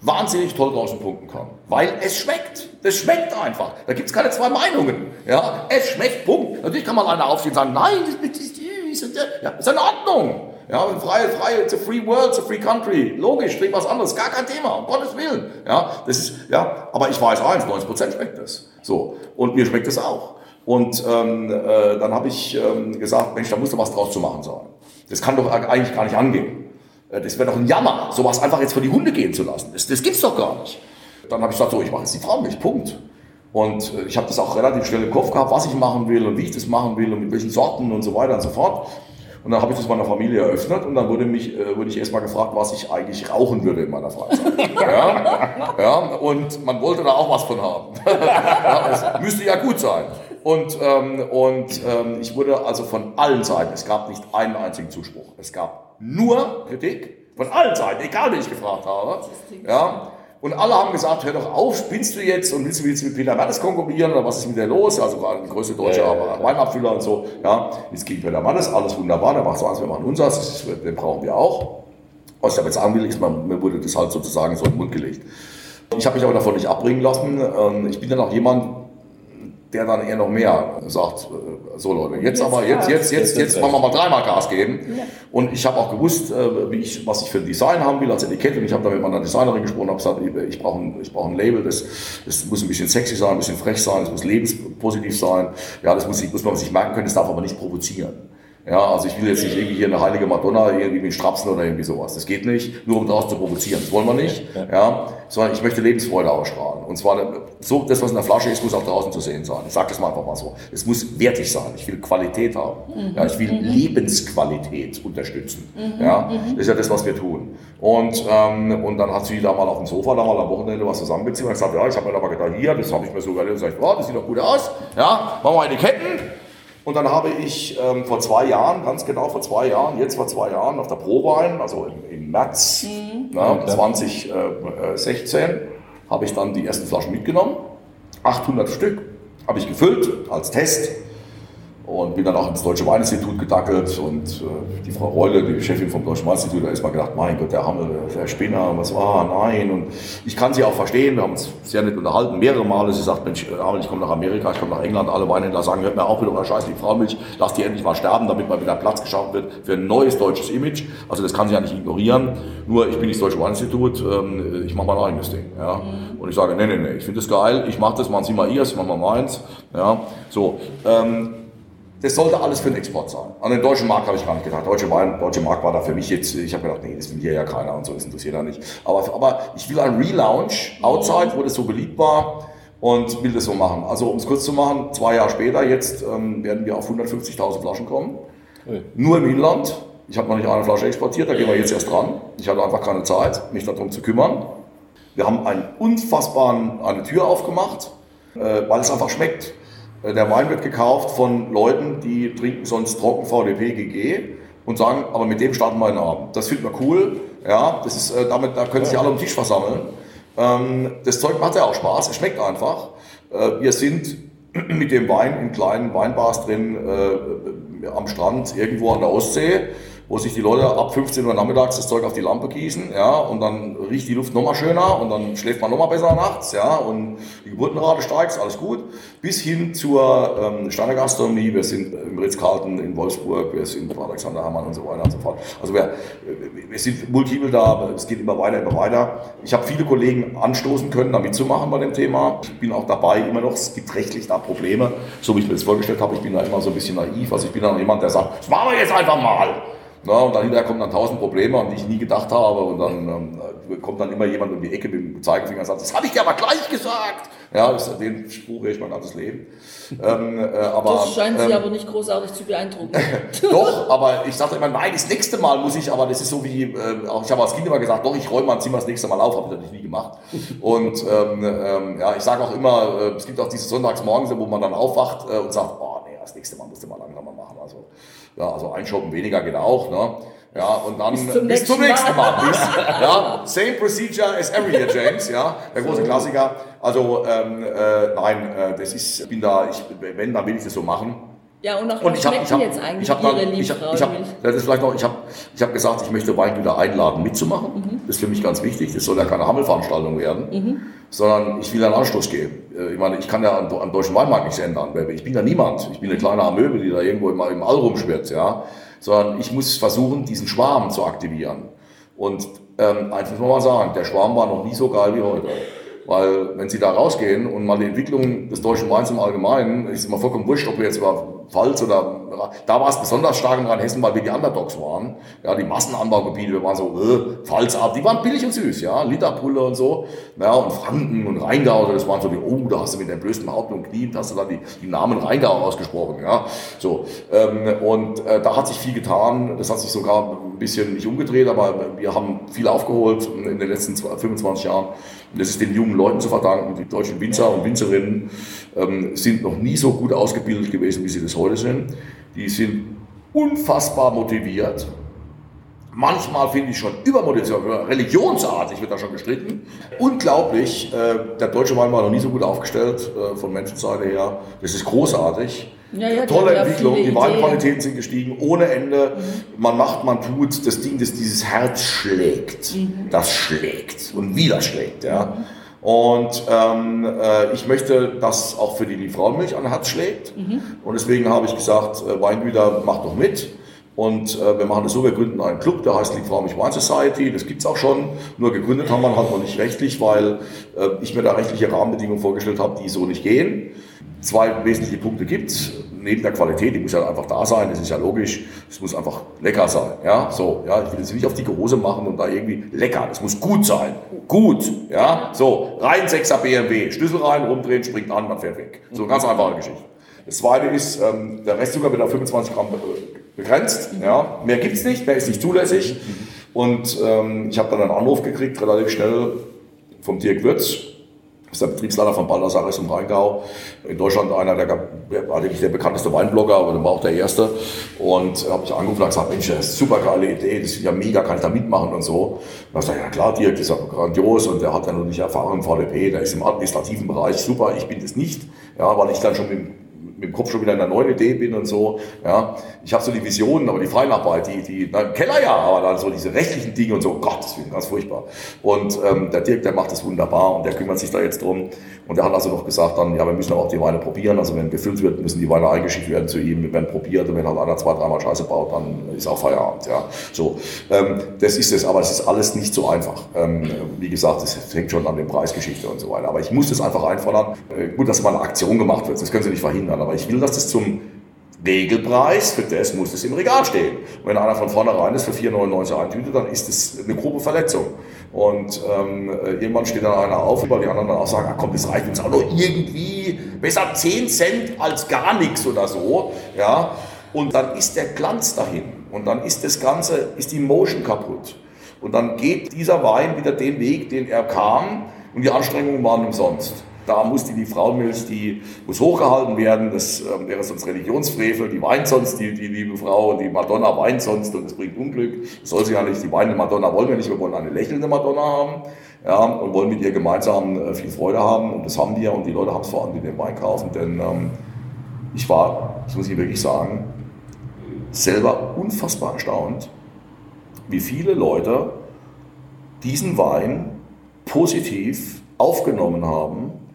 wahnsinnig toll draußen punkten kann. Weil es schmeckt. Das schmeckt einfach. Da gibt es keine zwei Meinungen. Ja, es schmeckt, Punkt. Natürlich kann mal einer aufstehen und sagen, nein, das ist, ja, ist in Ordnung. Ja, freie, freie, it's a free world, it's a free country. Logisch, trink was anderes, gar kein Thema, um Gottes Willen. Ja, das ist, ja, aber ich weiß eins, 90 Prozent schmeckt das. So. Und mir schmeckt es auch. Und ähm, äh, dann habe ich ähm, gesagt, Mensch, da muss doch was draus zu machen sein. Das kann doch eigentlich gar nicht angehen. Äh, das wäre doch ein Jammer, sowas einfach jetzt vor die Hunde gehen zu lassen. Das, das gibt's doch gar nicht. Dann habe ich gesagt, so, ich mache jetzt die Frauenmilch, Punkt. Und äh, ich habe das auch relativ schnell im Kopf gehabt, was ich machen will und wie ich das machen will und mit welchen Sorten und so weiter und so fort. Und dann habe ich das meiner Familie eröffnet und dann wurde, mich, äh, wurde ich erstmal gefragt, was ich eigentlich rauchen würde in meiner Freizeit. [laughs] ja, ja, und man wollte da auch was von haben. [laughs] ja, müsste ja gut sein. Und, ähm, und ähm, ich wurde also von allen Seiten, es gab nicht einen einzigen Zuspruch. Es gab nur Kritik von allen Seiten, egal wen ich gefragt habe. Ja, und alle haben gesagt, hör doch auf, spinnst du jetzt und willst du jetzt mit Peter Mattes konkurrieren oder was ist mit der los? Also gerade die größte deutsche ja, Weinabfüller und so. Ja, jetzt gegen Peter Mattes, alles wunderbar, der macht so eins, wir machen Umsatz, den brauchen wir auch. Was ich damit sagen will, ist, mir wurde das halt sozusagen so in den Mund gelegt. Ich habe mich aber davon nicht abbringen lassen. Ähm, ich bin dann auch jemand, der dann eher noch mehr sagt, äh, so Leute, jetzt, aber, jetzt, jetzt, jetzt, jetzt wollen wir mal dreimal Gas geben. Und ich habe auch gewusst, äh, wie ich, was ich für ein Design haben will als Etikett. Und ich habe da mit meiner Designerin gesprochen, habe gesagt, ich brauche ein, ich brauche ein Label, das, das muss ein bisschen sexy sein, ein bisschen frech sein, es muss lebenspositiv sein. Ja, das muss, muss man sich merken können, das darf aber nicht provozieren. Ja, also ich will jetzt nicht irgendwie hier eine heilige Madonna irgendwie mit Strapsen oder irgendwie sowas. Das geht nicht, nur um daraus zu provozieren. Das wollen wir nicht. Ja, sondern ich möchte Lebensfreude ausstrahlen. Und zwar so, das, was in der Flasche ist, muss auch draußen zu sehen sein. Ich sage das mal einfach mal so. Es muss wertig sein. Ich will Qualität haben. Mhm. Ja, ich will mhm. Lebensqualität unterstützen. Mhm. Ja, das ist ja das, was wir tun. Und, ähm, und dann hat sie da mal auf dem Sofa, da mal am Wochenende was zusammengezogen und gesagt, ja, ich habe mir da mal gedacht, hier, das habe ich mir so überlegt und gesagt, oh, das sieht doch gut aus. Ja, machen wir eine Ketten. Und dann habe ich ähm, vor zwei Jahren, ganz genau vor zwei Jahren, jetzt vor zwei Jahren auf der Prowein, also im, im März mhm. na, 2016, habe ich dann die ersten Flaschen mitgenommen. 800 Stück habe ich gefüllt als Test und bin dann auch ins Deutsche Weininstitut gedackelt und äh, die Frau Reule, die Chefin vom Deutschen Weininstitut, da ist mal gedacht, mein Gott, der Hammel, der Spinner, was war, nein. Und ich kann sie auch verstehen, wir haben uns sehr nett unterhalten, mehrere Male. Sie sagt, Mensch, Hammel, ich komme nach Amerika, ich komme nach England, alle Weinhändler sagen, hört mir auch wieder Scheiß, die Frauenmilch, lass die endlich mal sterben, damit mal wieder Platz geschaffen wird für ein neues deutsches Image. Also das kann sie ja nicht ignorieren. Nur ich bin nicht das Deutsche Weininstitut, ähm, ich mache mein eigenes Ding. Ja. Mhm. Und ich sage, nee, nee, nee, ich finde das geil, ich mache das, machen Sie mal ihrs, ich mache mal meins. Ja. So, ähm, das sollte alles für den Export sein. An den deutschen Markt habe ich gar nicht gedacht. Deutsche, Wein, deutsche Markt war da für mich jetzt, ich habe gedacht, nee, das will hier ja keiner und so, das interessiert ja nicht. Aber, aber ich will einen Relaunch outside, wo das so beliebt war und will das so machen. Also um es kurz zu machen, zwei Jahre später, jetzt ähm, werden wir auf 150.000 Flaschen kommen. Okay. Nur im Inland. Ich habe noch nicht eine Flasche exportiert, da gehen wir jetzt erst dran. Ich hatte einfach keine Zeit, mich darum zu kümmern. Wir haben einen unfassbaren, eine Tür aufgemacht, äh, weil es einfach schmeckt. Äh, der Wein wird gekauft von Leuten, die trinken sonst trocken VDP GG und sagen, aber mit dem starten wir den Abend. Das finden wir cool. Ja, das ist, äh, damit, da können sich alle am Tisch versammeln. Ähm, das Zeug macht ja auch Spaß, es schmeckt einfach. Äh, wir sind mit dem Wein in kleinen Weinbars drin am Strand irgendwo an der Ostsee wo sich die Leute ab 15 Uhr nachmittags das Zeug auf die Lampe gießen, ja, und dann riecht die Luft nochmal schöner und dann schläft man nochmal besser nachts, ja, und die Geburtenrate steigt, alles gut, bis hin zur ähm, Steiner Gastronomie, wir sind im Ritz-Carlton in Wolfsburg, wir sind bei Alexander Hermann und so weiter und so fort. Also wir, wir sind multiple da, es geht immer weiter, immer weiter. Ich habe viele Kollegen anstoßen können, da mitzumachen bei dem Thema. Ich bin auch dabei immer noch, es gibt rechtlich da Probleme, so wie ich mir das vorgestellt habe, ich bin da immer so ein bisschen naiv, also ich bin dann jemand, der sagt, das machen wir jetzt einfach mal. Na, und dann hinterher kommen dann tausend Probleme, an die ich nie gedacht habe. Und dann ähm, kommt dann immer jemand um die Ecke mit dem Zeigefinger und sagt, das habe ich dir aber gleich gesagt. Ja, das, den Spruch ich mein ganzes Leben. Ähm, äh, aber, das scheint ähm, Sie aber nicht großartig zu beeindrucken. [laughs] doch, aber ich sage immer, nein, das nächste Mal muss ich, aber das ist so wie, äh, auch ich habe als Kind immer gesagt, doch, ich räume mein Zimmer das nächste Mal auf, habe ich natürlich nie gemacht. Und ähm, ähm, ja, ich sage auch immer, äh, es gibt auch diese Sonntagsmorgens, wo man dann aufwacht äh, und sagt, oh das nächste Mal musst du mal langsamer machen. Also ja, also ein Shoppen weniger geht auch. Ne? Ja, und dann bis zum, bis zum nächsten Mal. Mal. Bis, ja, same procedure as every year, James. Ja, der große Klassiker. Also ähm, äh, nein, äh, das ist, ich bin da, ich, wenn, dann will ich das so machen. Ja, und nach was schmecken hab, jetzt eigentlich ich hab Ihre ich hab, ich hab, Das ist vielleicht noch, ich habe ich hab gesagt, ich möchte Weingüter einladen, mitzumachen. Mhm. Das ist für mich ganz wichtig. Das soll ja keine Hammelveranstaltung werden, mhm. sondern ich will einen Anstoß geben. Äh, ich meine, ich kann ja am, deutschen Weinmarkt nichts ändern. Ich bin ja niemand. Ich bin eine kleine Amöbe, die da irgendwo im, im All rumschwirrt, ja. Sondern ich muss versuchen, diesen Schwarm zu aktivieren. Und ähm, eins muss man mal sagen, der Schwarm war noch nie so geil wie heute. Weil wenn Sie da rausgehen und mal die Entwicklung des deutschen Weins im Allgemeinen, ist immer vollkommen wurscht, ob wir jetzt über Pfalz oder da war es besonders stark in Rheinhessen, weil wir die Underdogs waren. Ja, die Massenanbaugebiete, wir waren so, äh, Pfalz ab, die waren billig und süß, ja, Literpulle und so. Ja, und Franken und Rheingau, das waren so die, oh, da hast du mit den blösten Haupt und Knien, hast du dann die, die Namen Rheingau ausgesprochen, ja. So, ähm, und äh, da hat sich viel getan, das hat sich sogar ein bisschen nicht umgedreht, aber wir haben viel aufgeholt in den letzten 25 Jahren. Das ist den jungen Leuten zu verdanken. Die deutschen Winzer und Winzerinnen ähm, sind noch nie so gut ausgebildet gewesen, wie sie das heute sind. Die sind unfassbar motiviert. Manchmal finde ich schon übermotiviert, religionsartig wird da schon gestritten. Unglaublich, äh, der deutsche Wein war noch nie so gut aufgestellt äh, von Menschenseite her. Das ist großartig. Ja, ja, Tolle Entwicklung, die Weinqualitäten sind gestiegen ohne Ende. Mhm. Man macht, man tut, das Ding, das dieses Herz schlägt. Mhm. Das schlägt und wieder schlägt. Ja. Mhm. Und ähm, äh, ich möchte, dass auch für die Liebfrauenmilch ein Herz schlägt. Mhm. Und deswegen habe ich gesagt, äh, Weingüter, macht doch mit. Und äh, wir machen das so, wir gründen einen Club, der heißt Liebfrauenmilch Wine Society. Das gibt's auch schon. Nur gegründet haben wir halt noch nicht rechtlich, weil äh, ich mir da rechtliche Rahmenbedingungen vorgestellt habe, die so nicht gehen. Zwei wesentliche Punkte gibt's neben der Qualität, die muss ja einfach da sein, das ist ja logisch, es muss einfach lecker sein. Ja, so, ja, ich will jetzt nicht auf die Hose machen und da irgendwie lecker, das muss gut sein. Gut, ja, so, rein 6er BMW, Schlüssel rein, rumdrehen, springt an, man fährt weg. So, ganz einfache Geschichte. Das zweite ist, ähm, der Restzucker wird auf 25 Gramm begrenzt, ja, mehr gibt's nicht, mehr ist nicht zulässig. Und ähm, ich habe dann einen Anruf gekriegt, relativ schnell, vom Dirk Würz, ist der Betriebsleiter von Baldassarres im Rheingau. In Deutschland einer der, nicht der bekannteste Weinblogger, aber der war auch der erste. Und habe ich angerufen und gesagt, Mensch, das ist eine super geile Idee, das ist ja mega, kann ich da mitmachen und so. Und dann ich ja klar, Dirk, das ist ja grandios und der hat ja noch nicht Erfahrung im VDP, der ist im administrativen Bereich super, ich bin das nicht, ja, weil ich dann schon mit mit dem Kopf schon wieder in einer neuen Idee bin und so. Ja, ich habe so die Visionen, aber die Feinarbeit, die, die na, Keller ja, aber dann so diese rechtlichen Dinge und so, Gott, das ist ganz furchtbar. Und ähm, der Dirk, der macht das wunderbar und der kümmert sich da jetzt drum. Und der hat also noch gesagt dann, ja, wir müssen auch die Weine probieren. Also wenn gefüllt wird, müssen die Weine eingeschickt werden zu ihm, werden probiert und wenn halt einer zwei, dreimal Scheiße baut, dann ist auch Feierabend. Ja, so. Ähm, das ist es, aber es ist alles nicht so einfach. Ähm, wie gesagt, es hängt schon an der Preisgeschichte und so weiter. Aber ich muss das einfach einfordern. Äh, gut, dass mal eine Aktion gemacht wird, das können Sie nicht verhindern aber ich will, dass das zum Regelpreis, für das muss es im Regal stehen. wenn einer von vornherein ist für 4,99 eintütet, dann ist das eine grobe Verletzung. Und ähm, irgendwann steht dann einer auf, weil die anderen dann auch sagen, ach komm, das reicht uns auch nur irgendwie besser 10 Cent als gar nichts oder so. Ja? Und dann ist der Glanz dahin. Und dann ist das Ganze, ist die Motion kaputt. Und dann geht dieser Wein wieder den Weg, den er kam. Und die Anstrengungen waren umsonst. Da musste die Frauenmilch, die muss hochgehalten werden, das äh, wäre sonst Religionsfrevel, die weint sonst, die, die liebe Frau, die Madonna weint sonst und es bringt Unglück. Das soll sie ja nicht, die weinende Madonna wollen wir nicht, wir wollen eine lächelnde Madonna haben ja, und wollen mit ihr gemeinsam äh, viel Freude haben. Und das haben wir und die Leute haben es vor allem, die den Wein kaufen, denn ähm, ich war, das muss ich wirklich sagen, selber unfassbar erstaunt, wie viele Leute diesen Wein positiv aufgenommen haben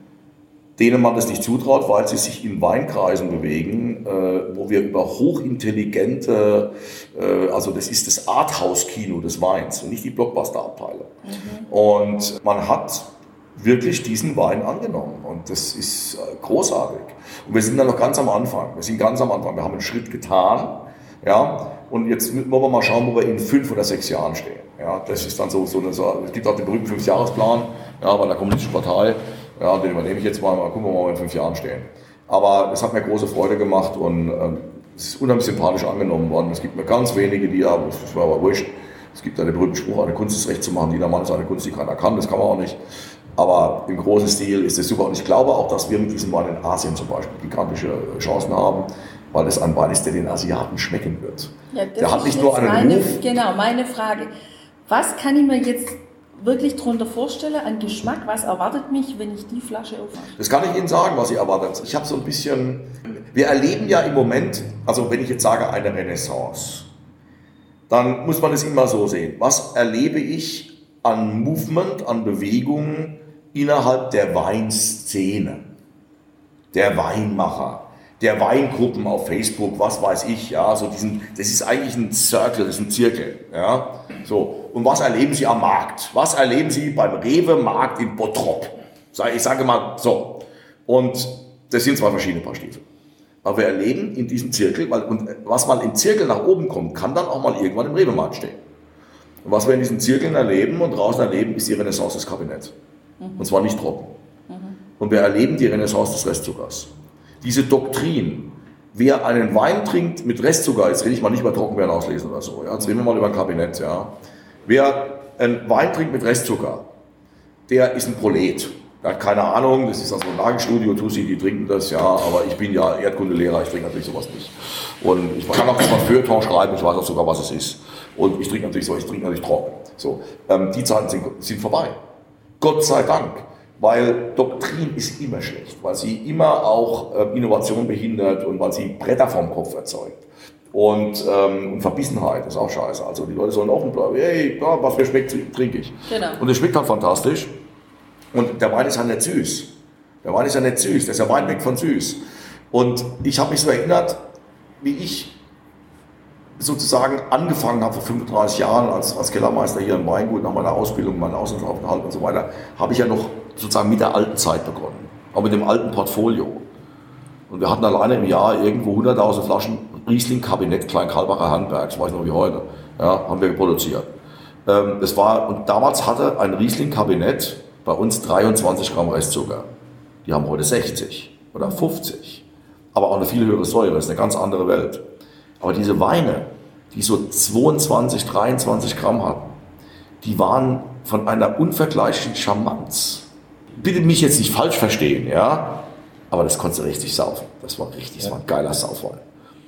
denen man das nicht zutraut, weil sie sich in Weinkreisen bewegen, äh, wo wir über hochintelligente, äh, also das ist das Arthouse-Kino des Weins und nicht die Blockbuster-Abteilung. Mhm. Und man hat wirklich diesen Wein angenommen und das ist äh, großartig. Und wir sind dann noch ganz am Anfang. Wir sind ganz am Anfang. Wir haben einen Schritt getan, ja, und jetzt wollen wir mal schauen, wo wir in fünf oder sechs Jahren stehen. Ja, das ist dann so, so eine, so, es gibt auch den berühmten Fünfjahresplan ja, bei der Kommunistischen Partei. Ja, den übernehme ich jetzt mal, mal gucken wir mal, wo wir in fünf Jahren stehen. Aber es hat mir große Freude gemacht und äh, es ist unheimlich sympathisch angenommen worden. Es gibt mir ganz wenige, die ja, das war aber wurscht. Es gibt einen berühmten Spruch, eine Kunst ist recht zu machen. Jeder Mann ist eine Kunst, die keiner kann. Das kann man auch nicht. Aber im großen Stil ist es super. Und ich glaube auch, dass wir mit diesem Wein in Asien zum Beispiel gigantische Chancen haben, weil es ein Wein ist, der den Asiaten schmecken wird. Ja, der hat nicht nur einen meine, Ruf. Genau, meine Frage. Was kann ich mir jetzt wirklich darunter vorstelle an Geschmack? Was erwartet mich, wenn ich die Flasche aufmache? Das kann ich Ihnen sagen, was Sie erwartet. Ich habe so ein bisschen, wir erleben ja im Moment, also wenn ich jetzt sage eine Renaissance, dann muss man es immer so sehen. Was erlebe ich an Movement, an Bewegung innerhalb der Weinszene, der Weinmacher? der Weingruppen auf Facebook, was weiß ich, ja, so diesen, das ist eigentlich ein Circle, das ist ein Zirkel, ja, so. Und was erleben Sie am Markt? Was erleben Sie beim Rewe-Markt in Bottrop? Ich sage mal so. Und das sind zwei verschiedene Paar Stiefel. Aber wir erleben in diesem Zirkel, weil, und was mal im Zirkel nach oben kommt, kann dann auch mal irgendwann im Rewe-Markt stehen. Und was wir in diesen Zirkeln erleben und draußen erleben, ist die Renaissance des Kabinetts. Mhm. Und zwar nicht trocken. Mhm. Und wir erleben die Renaissance des Restzuckers diese Doktrin, wer einen Wein trinkt mit Restzucker, jetzt rede ich mal nicht über Trockenbeeren auslesen oder so, ja, jetzt reden wir mal über ein Kabinett, ja. Wer einen Wein trinkt mit Restzucker, der ist ein Prolet. Der hat keine Ahnung, das ist also ein Lagenstudio, Tussi, die trinken das, ja, aber ich bin ja Erdkundelehrer, ich trinke natürlich sowas nicht. Und ich kann auch mal Feuilleton schreiben, ich weiß auch sogar, was es ist. Und ich trinke natürlich so, ich trinke natürlich trocken. So, ähm, die Zeiten sind, sind vorbei. Gott sei Dank weil Doktrin ist immer schlecht, weil sie immer auch äh, Innovation behindert und weil sie Bretter vom Kopf erzeugt. Und, ähm, und Verbissenheit ist auch scheiße. Also die Leute sollen offen bleiben. Hey, ja, was mir schmeckt, trinke ich. Genau. Und es schmeckt halt fantastisch. Und der Wein ist ja nicht süß. Der Wein ist ja nicht süß. Der ist ja weit weg von süß. Und ich habe mich so erinnert, wie ich sozusagen angefangen habe vor 35 Jahren als, als Kellermeister hier in Weingut nach meiner Ausbildung, meinen Auslandsaufenthalt und so weiter, habe ich ja noch sozusagen mit der alten Zeit begonnen, auch mit dem alten Portfolio. Und wir hatten alleine im Jahr irgendwo 100.000 Flaschen Riesling Kabinett Kleinkalbacher Handwerk, das weiß ich noch wie heute, ja, haben wir produziert. Ähm, das war, und damals hatte ein Riesling Kabinett bei uns 23 Gramm Restzucker. Die haben heute 60 oder 50. Aber auch eine viel höhere Säure, das ist eine ganz andere Welt. Aber diese Weine, die so 22, 23 Gramm hatten, die waren von einer unvergleichlichen Charmanz bitte mich jetzt nicht falsch verstehen, ja, aber das konntest du richtig saufen. Das war richtig, das war ein geiler Saufwein.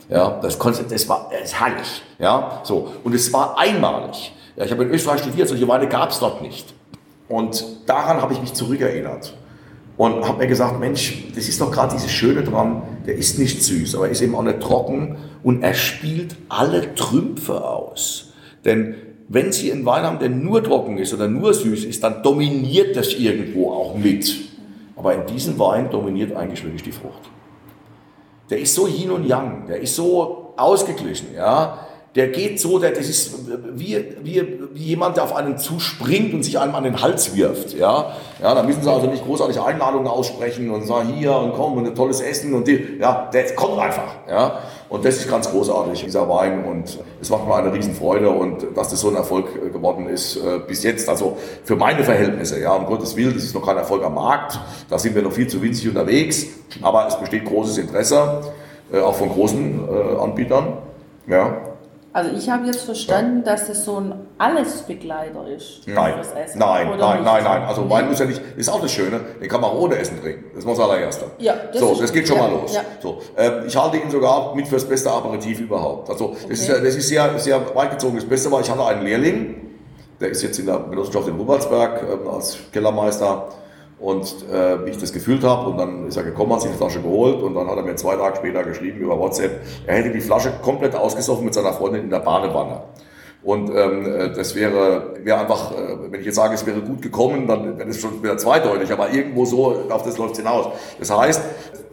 Ja, das konntest, das war, das ist herrlich, ja, so. Und es war einmalig. Ja, ich habe in Österreich studiert, solche Weine gab es dort nicht. Und daran habe ich mich zurückerinnert. Und habe mir gesagt, Mensch, das ist doch gerade dieses Schöne dran, der ist nicht süß, aber er ist eben auch nicht trocken und er spielt alle Trümpfe aus. Denn wenn Sie einen Wein haben, der nur trocken ist oder nur süß ist, dann dominiert das irgendwo auch mit. Aber in diesem Wein dominiert eigentlich wirklich die Frucht. Der ist so Yin und Yang, der ist so ausgeglichen, ja. Der geht so, der, das ist wie, wie, wie jemand, der auf einen zuspringt und sich einem an den Hals wirft. Ja, ja da müssen sie also nicht großartig Einladungen aussprechen und sagen, hier und komm und ein tolles Essen und die, ja, der kommt einfach. Ja, und das ist ganz großartig, dieser Wein und es macht mir eine Riesenfreude und dass das so ein Erfolg geworden ist äh, bis jetzt, also für meine Verhältnisse, ja, um Gottes Willen, das ist noch kein Erfolg am Markt, da sind wir noch viel zu winzig unterwegs, aber es besteht großes Interesse, äh, auch von großen äh, Anbietern. Ja, also ich habe jetzt verstanden, dass das so ein Allesbegleiter ist. Nein, nein, nein, nein, nein. Also Wein muss ja nicht, ist auch das Schöne, den kann man auch ohne Essen trinken. Das muss allererster. Ja, das so, das geht schon ja, mal los. Ja. So, äh, ich halte ihn sogar mit fürs beste Aperitif überhaupt. Also das okay. ist, das ist sehr, sehr weit gezogen. Das Beste war, ich hatte einen Lehrling, der ist jetzt in der Genossenschaft in Rubertsberg äh, als Kellermeister. Und äh, ich das gefühlt habe, und dann ist er gekommen, hat sich die Flasche geholt und dann hat er mir zwei Tage später geschrieben über WhatsApp, er hätte die Flasche komplett ausgesoffen mit seiner Freundin in der Badewanne. Und ähm, äh, das wäre, wäre einfach, äh, wenn ich jetzt sage, es wäre gut gekommen, dann wäre das schon wieder zweideutig, aber irgendwo so, auf das läuft es hinaus. Das heißt,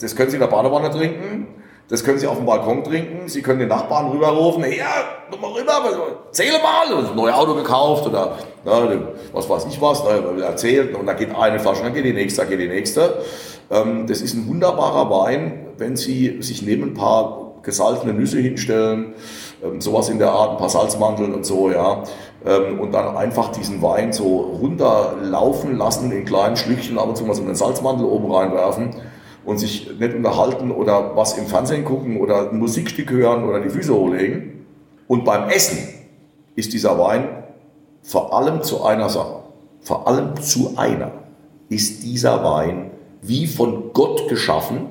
das können Sie in der Badewanne trinken, das können Sie auf dem Balkon trinken. Sie können den Nachbarn rüberrufen, ja, komm mal rüber, zähle mal, ein neues Auto gekauft oder ne, was weiß ich was, ne, erzählt und dann geht eine Flasche, dann geht die nächste, dann geht die nächste. Ähm, das ist ein wunderbarer Wein, wenn Sie sich neben ein paar gesalzene Nüsse hinstellen, ähm, sowas in der Art, ein paar Salzmandeln und so, ja, ähm, und dann einfach diesen Wein so runterlaufen lassen in kleinen Schlückchen, ab und zu mal so einen Salzmandel oben reinwerfen und sich nicht unterhalten oder was im Fernsehen gucken oder ein Musikstück hören oder die Füße hochlegen. Und beim Essen ist dieser Wein vor allem zu einer Sache, vor allem zu einer, ist dieser Wein wie von Gott geschaffen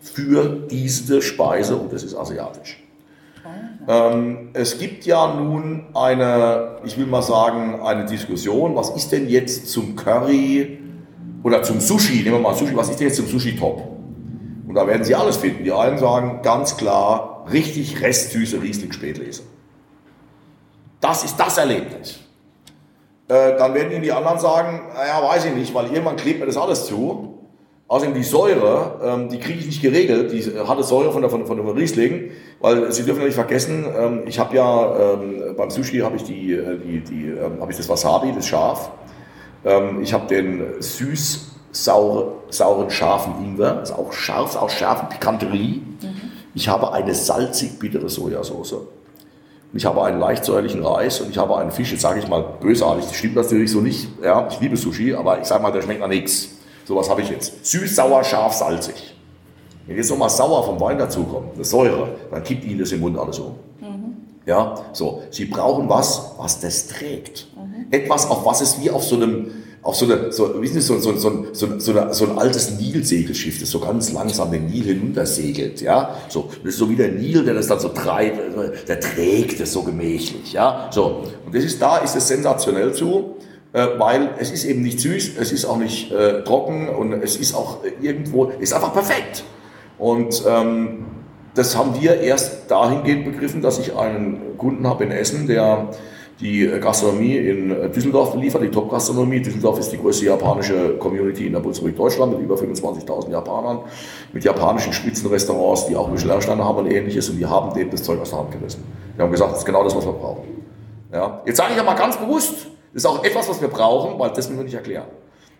für diese Speise und das ist asiatisch. Ähm, es gibt ja nun eine, ich will mal sagen, eine Diskussion, was ist denn jetzt zum Curry oder zum Sushi, nehmen wir mal Sushi, was ist denn jetzt zum Sushi top? Und da werden Sie alles finden. Die einen sagen ganz klar, richtig restsüße Riesling Spätlese. Das ist das Erlebnis. Äh, dann werden Ihnen die anderen sagen, naja, weiß ich nicht, weil irgendwann klebt mir das alles zu. Außerdem die Säure, ähm, die kriege ich nicht geregelt, die harte Säure von der, von, von der Riesling, weil Sie dürfen ja nicht vergessen, ähm, ich habe ja ähm, beim Sushi habe ich die, äh, die, die ähm, habe ich das Wasabi, das Schaf. Ähm, ich habe den süß saure, sauren, scharfen Ingwer, das ist auch scharf, auch scharfe Pikanterie. Mhm. Ich habe eine salzig-bittere Sojasauce. Ich habe einen leicht säuerlichen Reis und ich habe einen Fisch, jetzt sage ich mal bösartig, das stimmt natürlich so nicht. Ja, ich liebe Sushi, aber ich sage mal, der schmeckt nach nichts. So was habe ich jetzt. Süß, sauer, scharf, salzig. Wenn jetzt nochmal sauer vom Wein dazukommt, eine Säure, dann kippt Ihnen das im Mund alles um. Mhm. Ja, so. Sie brauchen was, was das trägt. Etwas, auf was es wie auf so einem, auf so, eine, so, wissen Sie, so, so, so, so, so, eine, so ein altes Nilsegelschiff, das so ganz langsam den Nil hinuntersegelt, ja, so, das ist so wie der Nil, der das dann so treibt, der trägt es so gemächlich, ja, so, und das ist, da ist es sensationell zu, äh, weil es ist eben nicht süß, es ist auch nicht äh, trocken und es ist auch irgendwo, ist einfach perfekt. Und ähm, das haben wir erst dahingehend begriffen, dass ich einen Kunden habe in Essen, der die Gastronomie in Düsseldorf beliefert, die Top-Gastronomie. Düsseldorf ist die größte japanische Community in der Bundesrepublik Deutschland mit über 25.000 Japanern, mit japanischen Spitzenrestaurants, die auch Michelin-Sterne haben und ähnliches und die haben dem das Zeug aus der Hand gerissen. Die haben gesagt, das ist genau das, was wir brauchen. Ja. Jetzt sage ich aber ganz bewusst, das ist auch etwas, was wir brauchen, weil das müssen wir nicht erklären.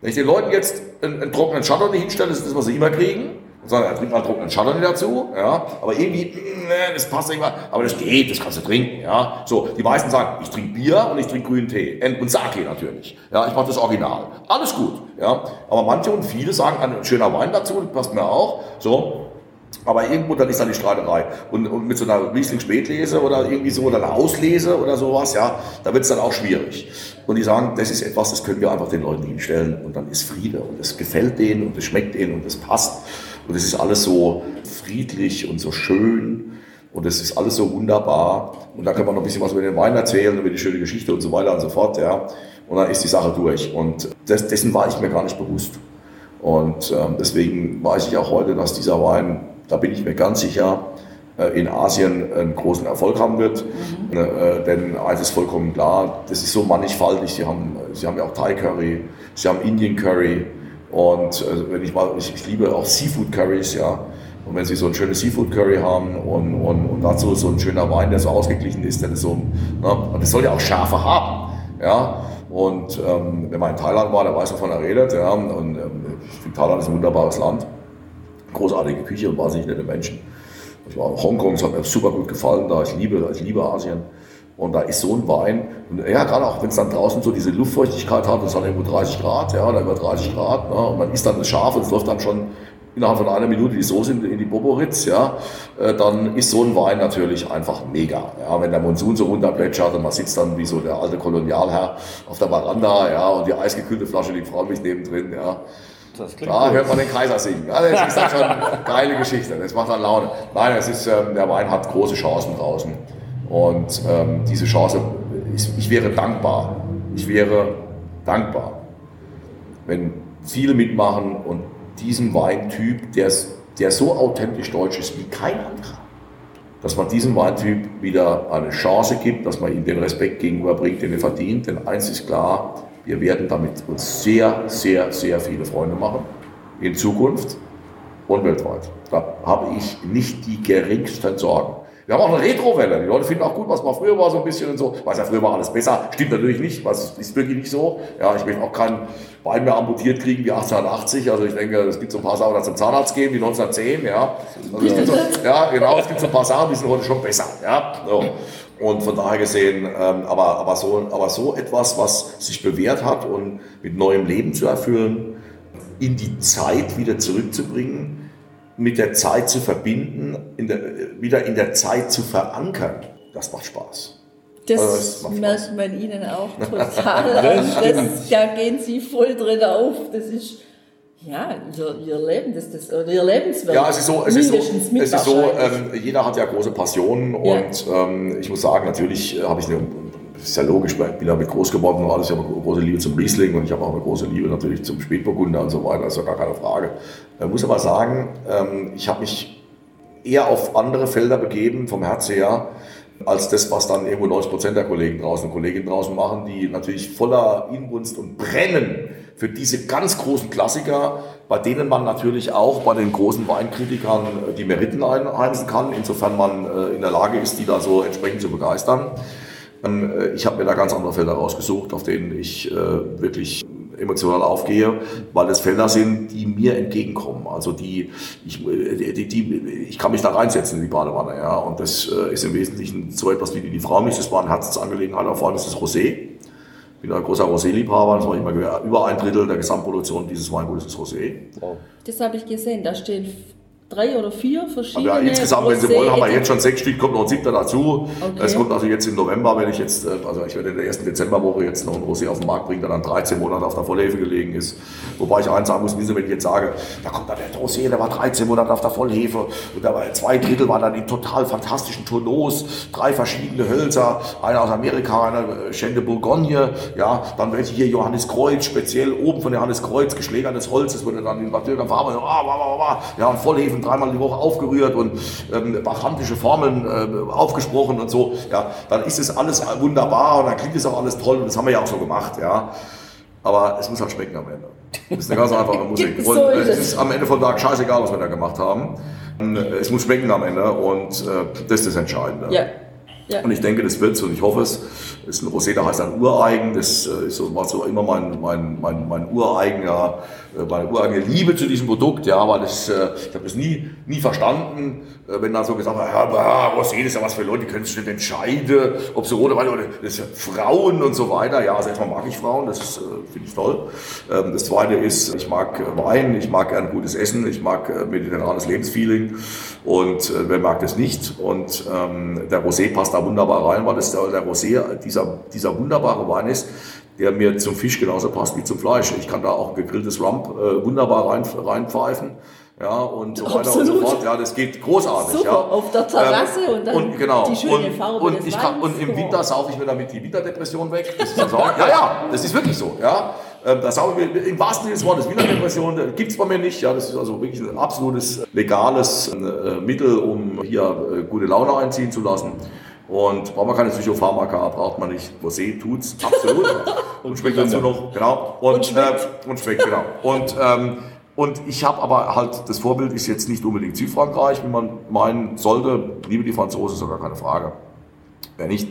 Wenn ich den Leuten jetzt einen, einen trockenen Chardonnay hinstelle, das ist das, was sie immer kriegen, sondern er trinkt mal trockenen Chardonnay dazu, ja, aber irgendwie, ne, das passt nicht mal, aber das geht, das kannst du trinken, ja. So, die meisten sagen, ich trinke Bier und ich trinke grünen Tee und Sake natürlich, ja, ich mache das Original, alles gut, ja. Aber manche und viele sagen, ein schöner Wein dazu, das passt mir auch, so. Aber irgendwo dann ist da die Streiterei. Und, und mit so einer Riesling-Spätlese oder irgendwie so, oder einer Auslese oder sowas, ja, da wird es dann auch schwierig. Und die sagen, das ist etwas, das können wir einfach den Leuten hinstellen und dann ist Friede und es gefällt denen und es schmeckt denen und es passt. Und es ist alles so friedlich und so schön und es ist alles so wunderbar. Und da kann man noch ein bisschen was über den Wein erzählen, über die schöne Geschichte und so weiter und so fort. Ja. Und dann ist die Sache durch. Und das, dessen war ich mir gar nicht bewusst. Und ähm, deswegen weiß ich auch heute, dass dieser Wein, da bin ich mir ganz sicher, äh, in Asien einen großen Erfolg haben wird. Mhm. Äh, denn eins ist vollkommen klar, das ist so mannigfaltig. Sie haben, sie haben ja auch Thai Curry, sie haben Indian Curry, und äh, wenn ich mal, ich, ich, liebe auch Seafood Curries, ja. Und wenn Sie so ein schönes Seafood Curry haben und, und, und dazu so ein schöner Wein, der so ausgeglichen ist, dann ist so, ne, und das soll ja auch Schärfe haben. Ja, und ähm, wenn man in Thailand war, der weiß, wovon er redet. Ja, und ähm, ich finde, Thailand ist ein wunderbares Land. Großartige Küche und wahnsinnig nette Menschen. Ich war in Hongkong, es hat mir super gut gefallen da. Ich liebe, ich liebe Asien. Und da ist so ein Wein, und ja, gerade auch wenn es dann draußen so diese Luftfeuchtigkeit hat, es hat irgendwo 30 Grad, ja, oder über 30 Grad, ne, und man isst dann das Scharf und es läuft dann schon innerhalb von einer Minute die Soße in, die Boboritz, ja, äh, dann ist so ein Wein natürlich einfach mega. Ja, wenn der Monsun so runterplätschert und man sitzt dann wie so der alte Kolonialherr auf der Veranda, ja, und die eisgekühlte Flasche liegt freundlich nebendrin, ja. da hört man den Kaiser singen. Ja, das ist dann schon eine [laughs] geile Geschichte. Das macht dann Laune. Nein, es ist, ähm, der Wein hat große Chancen draußen. Und ähm, diese Chance, ich, ich wäre dankbar. Ich wäre dankbar, wenn viele mitmachen und diesen Weintyp, der, der so authentisch deutsch ist wie kein anderer, dass man diesem Weintyp wieder eine Chance gibt, dass man ihm den Respekt gegenüberbringt, den er verdient. Denn eins ist klar, wir werden damit uns sehr, sehr, sehr viele Freunde machen in Zukunft und weltweit. Da habe ich nicht die geringsten Sorgen. Wir haben auch eine Retrowelle. Die Leute finden auch gut, was mal früher war, so ein bisschen und so. Weiß ja, früher war alles besser. Stimmt natürlich nicht. Was ist wirklich nicht so. Ja, ich möchte auch keinen Bein mehr amputiert kriegen wie 1880. Also ich denke, es gibt so ein paar Sachen, die zum Zahnarzt gehen, wie 1910. Ja, also, ja genau. Es gibt so ein paar Sachen, die sind heute schon besser. Ja, so. Und von daher gesehen, ähm, aber, aber, so, aber so etwas, was sich bewährt hat und mit neuem Leben zu erfüllen, in die Zeit wieder zurückzubringen, mit der Zeit zu verbinden, in der, wieder in der Zeit zu verankern, das macht Spaß. Das, also das macht merkt Spaß. man Ihnen auch [laughs] total an. Das, da gehen Sie voll drin auf. Das ist ja, ihr, ihr Leben, das, das, oder ihr Lebenswerk. Ja, es ist so, es ist so, es ist so ähm, jeder hat ja große Passionen ja. und ähm, ich muss sagen, natürlich äh, habe ich eine ist ja logisch, ich bin damit groß geworden alles. Ich habe eine große Liebe zum Riesling und ich habe auch eine große Liebe natürlich zum Spätburgunder und so weiter, das ist ja gar keine Frage. Ich muss aber sagen, ähm, ich habe mich eher auf andere Felder begeben, vom Herz her, als das, was dann irgendwo 90 Prozent der Kollegen draußen und Kolleginnen draußen machen, die natürlich voller Inbrunst und brennen für diese ganz großen Klassiker, bei denen man natürlich auch bei den großen Weinkritikern äh, die Meriten einheimsen kann, insofern man äh, in der Lage ist, die da so entsprechend zu begeistern. Äh, ich habe mir da ganz andere Felder rausgesucht, auf denen ich äh, wirklich emotional aufgehe, weil es Felder sind, die mir entgegenkommen. Also die ich, äh, die, die, ich kann mich da reinsetzen in die Badewanne. Ja. Und das ist im Wesentlichen so etwas wie die, die Frau mich. Das war eine Herzensangelegenheit, vor allem ist das Rosé. Ich bin ein großer Rosé-Liebhaber, das war immer über ein Drittel der Gesamtproduktion dieses Weingutes ist Rosé. Das habe ich gesehen, da stehen drei oder vier verschiedene. Aber ja, insgesamt, wenn Sie wollen, haben wir jetzt schon sechs Stück, kommt noch ein siebter dazu. Okay. Es kommt also jetzt im November, wenn ich jetzt, äh, also ich werde in der ersten Dezemberwoche jetzt noch ein Rosé auf den Markt bringen, der dann 13 Monate auf der Vollhefe gelegen ist. Wobei ich eins sagen muss, wenn ich jetzt sage, da kommt dann der Rosé, der war 13 Monate auf der Vollhefe und da war zwei Drittel waren dann in total fantastischen Tonneaus, drei verschiedene Hölzer, einer aus Amerika, einer äh, Chêne de Bourgogne, ja, dann welche hier Johannes Kreuz, speziell oben von Johannes Kreuz, geschlägertes Holz, das wurde dann in Bad Farbe, ja, und Vollhefen Stunden, dreimal die Woche aufgerührt und ähm, bachantische Formeln äh, aufgesprochen und so, ja, dann ist es alles wunderbar und dann klingt es auch alles toll und das haben wir ja auch so gemacht, ja. Aber es muss halt schmecken am Ende. Das ist eine ganz einfache [laughs] Musik. Und es ist am Ende vom Tag scheißegal, was wir da gemacht haben. Es muss schmecken am Ende und äh, das ist das Entscheidende. Ja. Ja. Und ich denke, das wird so und ich hoffe es. Das ist ein Rosé, der heißt ein Ureigen. Das äh, ist so, war so immer mein, mein, mein, mein ureigener äh, meine ureigene Liebe zu diesem Produkt, ja, weil das, äh, ich habe das nie, nie verstanden, wenn dann so gesagt wird, ja, Rosé, ist ja was für Leute, die können sich nicht entscheiden, ob sie rote Wein oder das ist Frauen und so weiter. Ja, also erstmal mag ich Frauen, das finde ich toll. Ähm, das zweite ist, ich mag Wein, ich mag gern gutes Essen, ich mag mediterranes Lebensfeeling und wer mag das nicht? Und ähm, der Rosé passt da wunderbar rein, weil das der, der Rosé dieser, dieser wunderbare Wein ist, der mir zum Fisch genauso passt wie zum Fleisch. Ich kann da auch gegrilltes Rump äh, wunderbar rein, reinpfeifen. Ja, und so weiter Absolut. und so fort. Ja, das geht großartig. Super, ja. auf der Terrasse ähm, und dann und, genau. die schöne und, Farbe und, ich kann, und im Winter saufe ich mir damit die Winterdepression weg. Das ist ja, ja, das ist wirklich so. Ja. Ähm, das ich mir, Im wahrsten Sinne des Wortes, Winterdepression äh, gibt es bei mir nicht. Ja, das ist also wirklich ein absolutes legales äh, Mittel, um hier äh, gute Laune einziehen zu lassen. Und braucht man keine Psychopharmaka, braucht man nicht. Rosé tut's absolut. [laughs] und schmeckt dazu noch, genau. Und, und schmeckt. Äh, und schmeckt, genau. Und ähm, und ich habe aber halt, das Vorbild ist jetzt nicht unbedingt Südfrankreich, wie man meinen sollte. Liebe die Franzosen, sogar keine Frage. Wer nicht?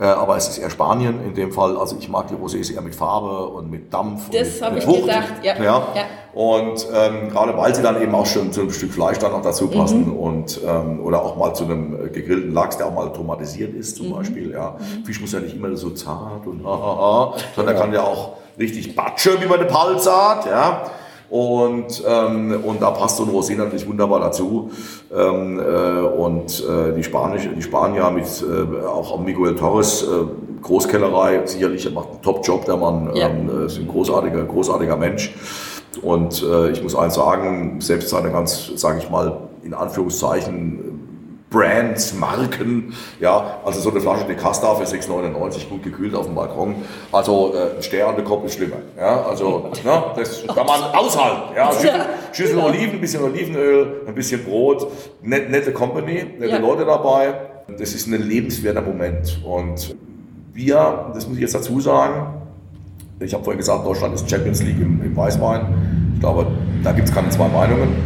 Äh, aber es ist eher Spanien in dem Fall. Also ich mag die Rosés eher mit Farbe und mit Dampf. Das habe ich Wucht. gedacht, ja. ja. ja. Und ähm, gerade weil sie dann eben auch schon zu einem Stück Fleisch dann noch dazu passen mhm. und ähm, oder auch mal zu einem äh, gegrillten Lachs, der auch mal tomatisiert ist zum mhm. Beispiel. Ja. Mhm. Fisch muss ja nicht immer so zart und ha, ha, ha, sondern ja. kann ja auch richtig batsche, wie man eine Palz sagt. Ja. Und, ähm, und da passt so ein Rosé natürlich wunderbar dazu. Ähm, äh, und äh, die, Spanische, die Spanier mit äh, auch Miguel Torres, äh, Großkellerei, sicherlich macht einen Top-Job, der Mann, ja. ähm, ist ein großartiger, großartiger Mensch. Und äh, ich muss eins sagen, selbst seine ganz, sage ich mal, in Anführungszeichen Brands, Marken, ja, also so eine Flasche de Casta für 6,99 gut gekühlt auf dem Balkon. Also äh, ein Stern an der Kopf ist schlimmer. Ja, also ne, das kann man aushalten. Ja, [laughs] Schüssel, Schüssel genau. Oliven, ein bisschen Olivenöl, ein bisschen Brot, net, nette Company, nette ja. Leute dabei. Das ist ein lebenswerter Moment. Und wir, das muss ich jetzt dazu sagen, ich habe vorhin gesagt, Deutschland ist Champions League im, im Weißwein. Ich glaube, da gibt es keine zwei Meinungen.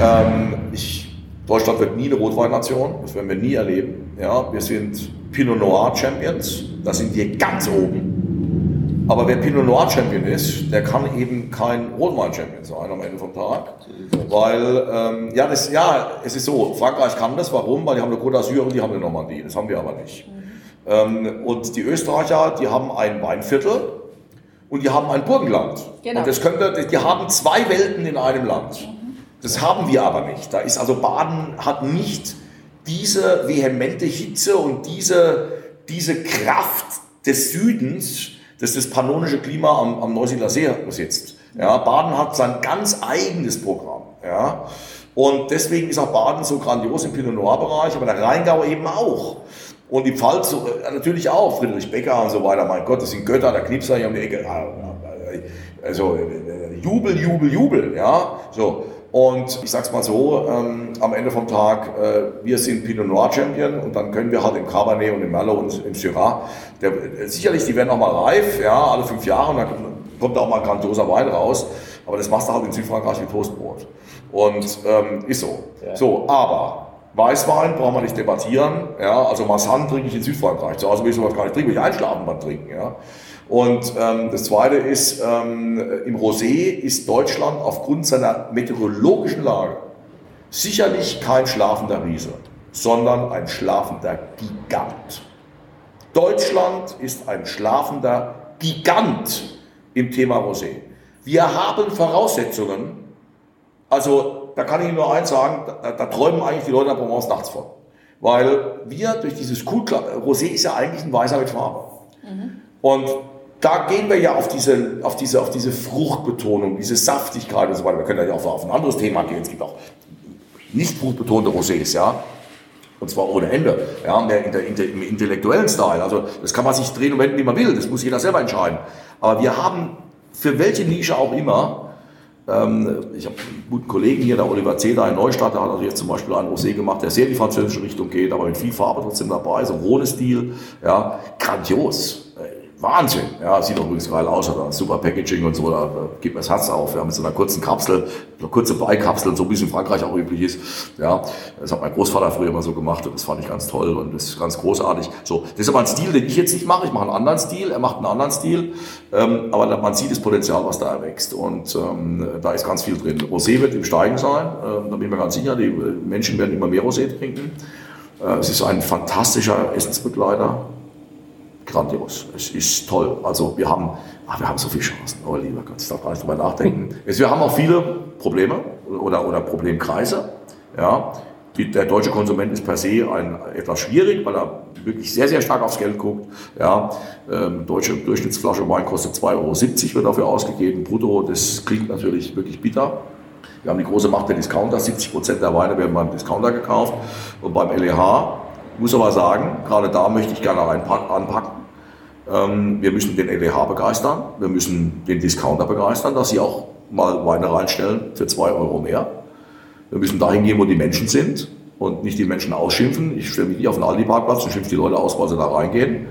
Ähm, ich Deutschland wird nie eine Rotweinnation, das werden wir nie erleben. Ja, wir sind Pinot Noir Champions, da sind wir ganz oben. Aber wer Pinot Noir Champion ist, der kann eben kein Rotwein Champion sein am Ende vom Tag. Weil, ähm, ja, das, ja, es ist so, Frankreich kann das, warum? Weil die haben eine Côte d'Azur und die haben eine Normandie, das haben wir aber nicht. Ähm, und die Österreicher, die haben ein Weinviertel und die haben ein Burgenland. Genau. Und das könnte, die haben zwei Welten in einem Land. Das haben wir aber nicht. Da ist also Baden hat nicht diese vehemente Hitze und diese, diese Kraft des Südens, das das pannonische Klima am, am Neusiedler See besitzt. Ja, Baden hat sein ganz eigenes Programm. Ja. Und deswegen ist auch Baden so grandios im Pinot Noir Bereich, aber der Rheingau eben auch. Und die Pfalz äh, natürlich auch, Friedrich Becker und so weiter. Mein Gott, das sind Götter, der Knipser hier um die Ecke. Also äh, Jubel, Jubel, Jubel. Ja, so. Und ich sag's mal so, ähm, am Ende vom Tag, äh, wir sind Pinot Noir Champion und dann können wir halt im Cabernet und im Merlot und im Syrah, der, äh, sicherlich, die werden auch mal reif, ja, alle fünf Jahre und dann kommt auch mal ein grandioser Wein raus. Aber das machst du halt in Südfrankreich wie Toastbrot. Und ähm, ist so. Ja. So, aber Weißwein brauchen wir nicht debattieren. Ja, also Massan trinke ich in Südfrankreich. Zu Hause will ich sowas gar nicht trinken, will ich einschlafen beim Trinken. Ja. Und ähm, das Zweite ist, ähm, im Rosé ist Deutschland aufgrund seiner meteorologischen Lage sicherlich kein schlafender Riese, sondern ein schlafender Gigant. Deutschland ist ein schlafender Gigant im Thema Rosé. Wir haben Voraussetzungen, also da kann ich Ihnen nur eins sagen, da, da träumen eigentlich die Leute in der Provence nachts von. Weil wir durch dieses cool Rosé ist ja eigentlich ein Weißer mit Farbe. Mhm. Und da gehen wir ja auf diese, auf diese, auf diese Fruchtbetonung, diese Saftigkeit und so weiter. Wir können ja auch auf ein anderes Thema gehen. Es gibt auch nicht fruchtbetonte Rosés, ja. Und zwar ohne Ende, ja, mehr in der, in der, im intellektuellen Style. Also, das kann man sich drehen und wenden, wie man will. Das muss jeder selber entscheiden. Aber wir haben, für welche Nische auch immer, ähm, ich habe einen guten Kollegen hier, der Oliver Zeder in Neustadt, der hat also jetzt zum Beispiel einen Rosé gemacht, der sehr in die französische Richtung geht, aber mit viel Farbe trotzdem dabei, so Rhone-Stil, ja, grandios. Wahnsinn. Ja, sieht auch übrigens geil aus, oder super Packaging und so, da, gibt mir das Herz auf. Ja, mit so einer kurzen Kapsel, so kurze Beikapsel, so wie es in Frankreich auch üblich ist. Ja, das hat mein Großvater früher immer so gemacht und das fand ich ganz toll und das ist ganz großartig. So, das ist aber ein Stil, den ich jetzt nicht mache. Ich mache einen anderen Stil, er macht einen anderen Stil, ähm, aber man sieht das Potenzial, was da erwächst und ähm, da ist ganz viel drin. Rosé wird im Steigen sein, ähm, da bin ich mir ganz sicher, die Menschen werden immer mehr Rosé trinken. Äh, es ist ein fantastischer Essensbegleiter grandios. Es ist toll. Also wir haben, ach, wir haben so viele Chancen. Oh lieber Gott, ich darf gar nicht drüber nachdenken. wir haben auch viele Probleme oder, oder Problemkreise. Ja. Der deutsche Konsument ist per se ein, etwas schwierig, weil er wirklich sehr, sehr stark aufs Geld guckt. Ja, ähm, deutsche Durchschnittsflasche Wein kostet 2,70 Euro, wird dafür ausgegeben, brutto. Das klingt natürlich wirklich bitter. Wir haben die große Macht der Discounter. 70 Prozent der Weine werden beim Discounter gekauft. Und beim LEH ich muss aber sagen, gerade da möchte ich gerne anpacken. Ähm, wir müssen den LEH begeistern, wir müssen den Discounter begeistern, dass sie auch mal Weine reinstellen für zwei Euro mehr. Wir müssen dahin gehen, wo die Menschen sind und nicht die Menschen ausschimpfen. Ich stelle mich nicht auf den Aldi-Parkplatz und schimpfe die Leute aus, weil sie da reingehen.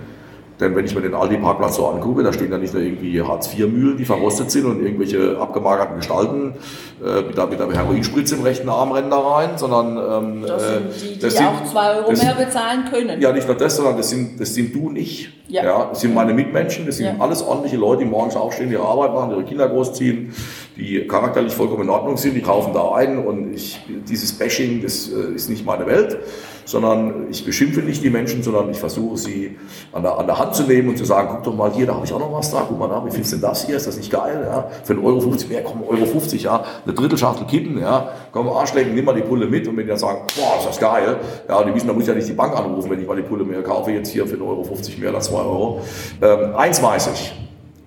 Denn wenn ich mir den Aldi-Parkplatz so angucke, da stehen da nicht nur irgendwie Hartz-IV-Mühlen, die verrostet sind und irgendwelche abgemagerten Gestalten äh, mit, der, mit der Heroinspritze im rechten Arm rennen da rein, sondern ähm, das sind die, die sind, auch zwei Euro mehr bezahlen können. Ja, nicht nur das, sondern das sind, das sind du und ich. Ja. ja das sind meine Mitmenschen, das sind ja. alles ordentliche Leute, die morgens aufstehen, ihre Arbeit machen, ihre Kinder großziehen, die charakterlich vollkommen in Ordnung sind, die kaufen da ein und ich, dieses Bashing, das äh, ist nicht meine Welt, sondern ich beschimpfe nicht die Menschen, sondern ich versuche sie an der, an der Hand zu nehmen und zu sagen, guck doch mal hier, da habe ich auch noch was da, guck mal da, wie findest du denn das hier, ist das nicht geil, ja? für 1,50 Euro 50 mehr, komm, Euro 50, ja, eine Drittelschachtel kippen, ja, komm, Arschlecken, nimm mal die Pulle mit und wenn die dann sagen, boah, ist das geil, ja, die wissen, da muss ich ja nicht die Bank anrufen, wenn ich mal die Pulle mehr kaufe, jetzt hier für 1,50 Euro 50 mehr oder 2 Euro. Ähm, eins weiß ich,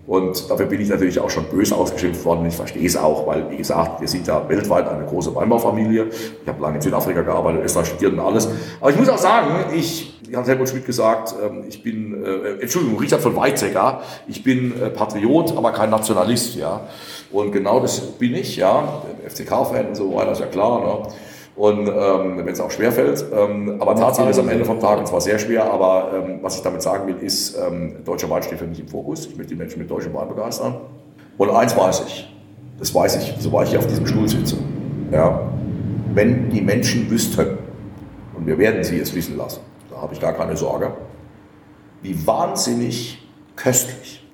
und dafür bin ich natürlich auch schon böse ausgeschimpft worden. Ich verstehe es auch, weil, wie gesagt, wir sind ja weltweit eine große Weinbaufamilie. Ich habe lange in Südafrika gearbeitet, Österreich studiert und alles. Aber ich muss auch sagen, ich, hat Helmut Schmidt gesagt, ähm, ich bin, äh, Entschuldigung, Richard von Weizsäcker, ich bin äh, Patriot, aber kein Nationalist, ja. Und genau das bin ich, ja. FCK-Fan und so weiter, ist ja klar, ne? Und ähm, wenn es auch schwer fällt. Ähm, aber Tatsache ist am Ende vom Tag, und zwar sehr schwer, aber ähm, was ich damit sagen will, ist, ähm, deutscher Wein steht für mich im Fokus. Ich möchte die Menschen mit deutschem Wein begeistern. Und eins weiß ich, das weiß ich, sobald ich hier auf diesem Stuhl sitze. Ja, wenn die Menschen wüssten, und wir werden sie es wissen lassen, da habe ich gar keine Sorge, wie wahnsinnig köstlich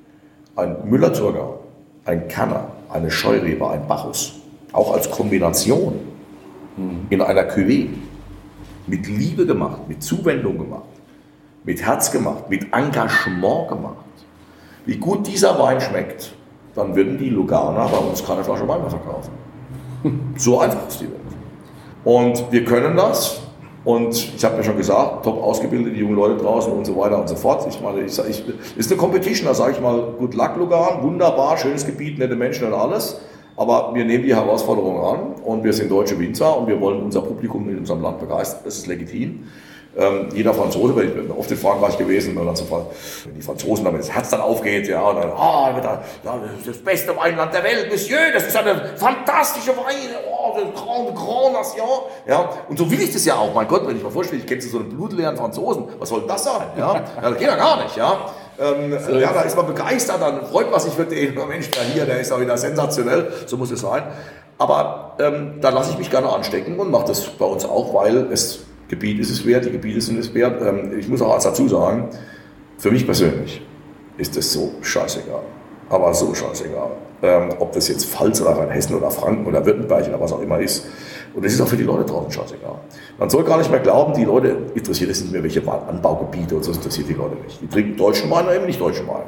ein Müller-Thurgau, ein Kanner, eine Scheurebe, ein Bacchus, auch als Kombination in einer Cuvée mit Liebe gemacht, mit Zuwendung gemacht, mit Herz gemacht, mit Engagement gemacht, wie gut dieser Wein schmeckt, dann würden die Luganer bei uns keine Flasche Wein mehr verkaufen. [laughs] So einfach ist die Welt. Und wir können das. Und ich habe ja schon gesagt, top ausgebildete junge Leute draußen und so weiter und so fort. Ich meine, ich, ich, ist eine Competition, da sage ich mal, gut Luck Lugan, wunderbar, schönes Gebiet, nette Menschen und alles. Aber wir nehmen die Herausforderung an und wir sind deutsche Winzer und wir wollen unser Publikum in unserem Land begeistern. Das ist legitim. Ähm, jeder Franzose, weil ich bin oft in Frankreich gewesen, wenn, so, wenn die Franzosen damit das Herz dann aufgeht, ja, und dann, ah, da, das ist das beste Weinland der Welt, Monsieur, das ist eine fantastische Weine, oh, das Grand, Grand Nation, ja, und so will ich das ja auch, mein Gott, wenn ich mir vorstelle, ich kenne so einen blutleeren Franzosen, was soll das sein, ja, ja das geht ja gar nicht, ja, ähm, so ja, da ist man begeistert, dann freut man sich für den, [laughs] Mensch, der hier, der ist auch wieder sensationell, so muss es sein. Aber ähm, da lasse ich mich gerne anstecken und mache das bei uns auch, weil es Gebiet ist es wert, die Gebiete sind es wert. Ähm, ich muss auch eins dazu sagen, für mich persönlich ist das so scheißegal. Aber so scheißegal. Ähm, ob das jetzt Pfalz oder Rheinhessen oder Franken oder Württemberg oder was auch immer ist. Und das ist auch für die Leute draußen scheißegal. Man soll gar nicht mehr glauben, die Leute interessiert es nicht mehr, welche Anbaugebiete und so interessiert die Leute nicht. Die trinken deutschen Wein oder eben nicht deutschen Wein.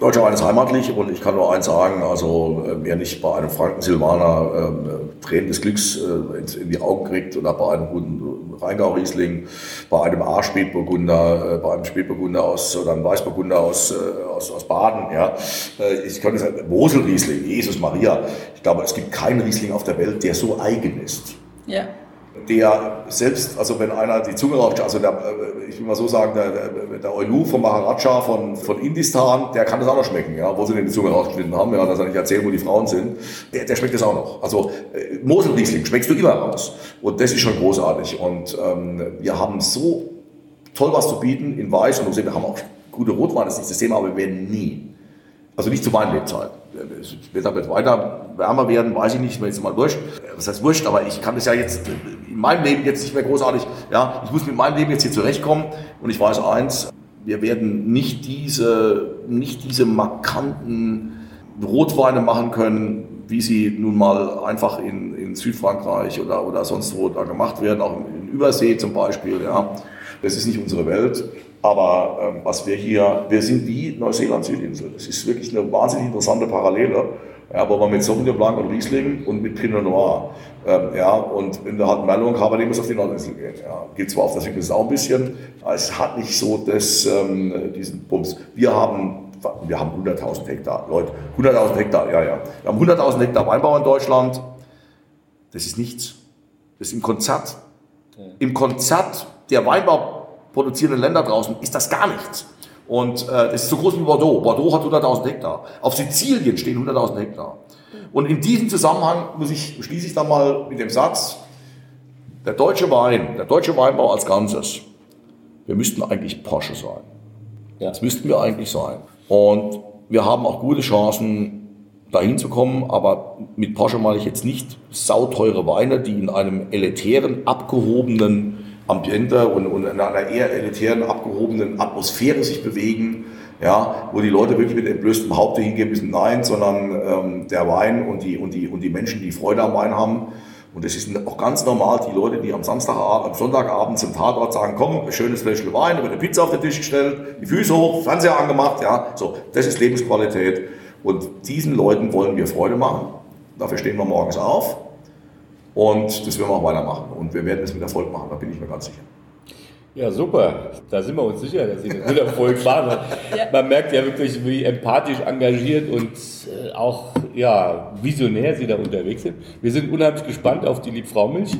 Deutscher Wein ist heimatlich und ich kann nur eins sagen, also äh, wer nicht bei einem Franken-Silvaner äh, Tränen des Glücks äh, in die Augen kriegt oder bei einem guten Rheingau-Riesling, bei einem A-Spätburgunder, äh, bei einem Spätburgunder aus oder einem Weißburgunder aus, äh, aus, aus Baden, ja, äh, ich könnte sagen, Mosel-Riesling, Jesus Maria, ich glaube, es gibt keinen Riesling auf der Welt, der so eigen ist. Ja der selbst, also wenn einer die Zunge raucht, also der, äh, ich will mal so sagen, der, der, Eulu vom Maharaja von, von Indistan, der kann das auch noch schmecken, ja, wo sie den die Zunge rausgeschnitten haben, ja, dass er nicht erzählen, wo die Frauen sind, der, der schmeckt das auch noch. Also äh, Moselriesling schmeckst du immer raus. Und das ist schon großartig. Und ähm, wir haben so toll was zu bieten in Weiß und wir haben auch gute Rotweine, das ist nicht das Thema, aber wir werden nie also nicht zu meinen Lebzeiten. Wird aber weiter wärmer werden, weiß ich nicht, mir jetzt mal wurscht. Was heißt wurscht, aber ich kann das ja jetzt in meinem Leben jetzt nicht mehr großartig, ja, ich muss mit meinem Leben jetzt hier zurechtkommen und ich weiß eins, wir werden nicht diese, nicht diese markanten Rotweine machen können, wie sie nun mal einfach in, in Südfrankreich oder, oder sonst wo da gemacht werden, auch in Übersee zum Beispiel, ja. Das ist nicht unsere Welt. Aber ähm, was wir hier, wir sind wie Neuseeland-Südinsel. Das ist wirklich eine wahnsinnig interessante Parallele. Ja, wo man mit Sauvignon Blanc und Riesling und mit Pinot Noir, ähm, ja, und in der hat Merlot und Cabernet muss auf die Nordinsel gehen. Ja. Geht zwar auf der Südinsel auch ein bisschen, aber es hat nicht so das, ähm, diesen Bums. Wir haben, wir haben 100.000 Hektar, Leute, 100.000 Hektar, ja, ja. Wir haben 100.000 Hektar Weinbau in Deutschland. Das ist nichts. Das ist im Konzert. Im Konzert der Weinbau produzierenden Länder draußen ist das gar nichts. Und äh, das ist so groß wie Bordeaux. Bordeaux hat 100.000 Hektar. Auf Sizilien stehen 100.000 Hektar. Und in diesem Zusammenhang muss ich, schließe ich dann mal mit dem Satz, der deutsche Wein, der deutsche Weinbau als Ganzes, wir müssten eigentlich Porsche sein. Ja. Das müssten wir eigentlich sein. Und wir haben auch gute Chancen, dahin zu kommen, aber mit Porsche meine ich jetzt nicht sauteure Weine, die in einem elitären, abgehobenen Ambiente und, und in einer eher elitären, abgehobenen Atmosphäre sich bewegen, ja, wo die Leute wirklich mit entblößtem Haupte hingehen müssen, nein, sondern ähm, der Wein und die, und, die, und die Menschen, die Freude am Wein haben. Und es ist auch ganz normal, die Leute, die am Samstagabend, am Sonntagabend zum Tatort sagen, komm, schönes Fläschchen Wein, über eine Pizza auf den Tisch gestellt, die Füße hoch, Fernseher angemacht, ja, so, das ist Lebensqualität. Und diesen Leuten wollen wir Freude machen. Dafür stehen wir morgens auf. Und das werden wir auch weitermachen. Und wir werden es mit Erfolg machen, da bin ich mir ganz sicher. Ja, super. Da sind wir uns sicher, dass Sie das mit Erfolg [laughs] machen. ja. Man merkt ja wirklich, wie empathisch engagiert und äh, auch ja, visionär Sie da unterwegs sind. Wir sind unheimlich gespannt auf die Liebfraumilch.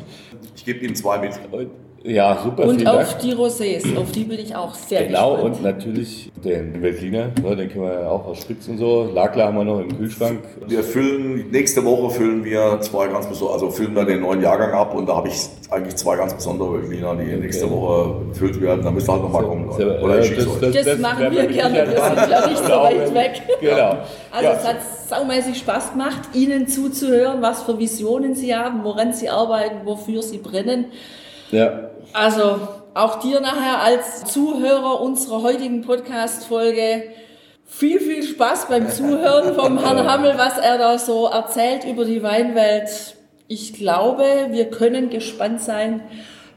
Ich gebe Ihnen zwei mit. Ja, super. Und auf Dank. die Rosés, auf die bin ich auch sehr genau, gespannt. Genau, und natürlich den Veltliner, ne, den können wir ja auch ausspritzen und so. Lakler haben wir noch im Kühlschrank. Wir füllen, nächste Woche füllen wir zwei ganz besondere, also füllen wir den neuen Jahrgang ab und da habe ich eigentlich zwei ganz besondere Veltliner, die okay. nächste Woche gefüllt werden. Da müsst ihr halt nochmal kommen. Oder, oder ich das, das, das, das, machen wir gerne, wir sind ja nicht so weit weg. Genau. Also ja. es hat saumäßig Spaß gemacht, Ihnen zuzuhören, was für Visionen Sie haben, woran Sie arbeiten, wofür Sie brennen. Ja. Also auch dir nachher als Zuhörer unserer heutigen Podcast-Folge viel, viel Spaß beim Zuhören vom [laughs] Herrn Hammel, was er da so erzählt über die Weinwelt. Ich glaube, wir können gespannt sein,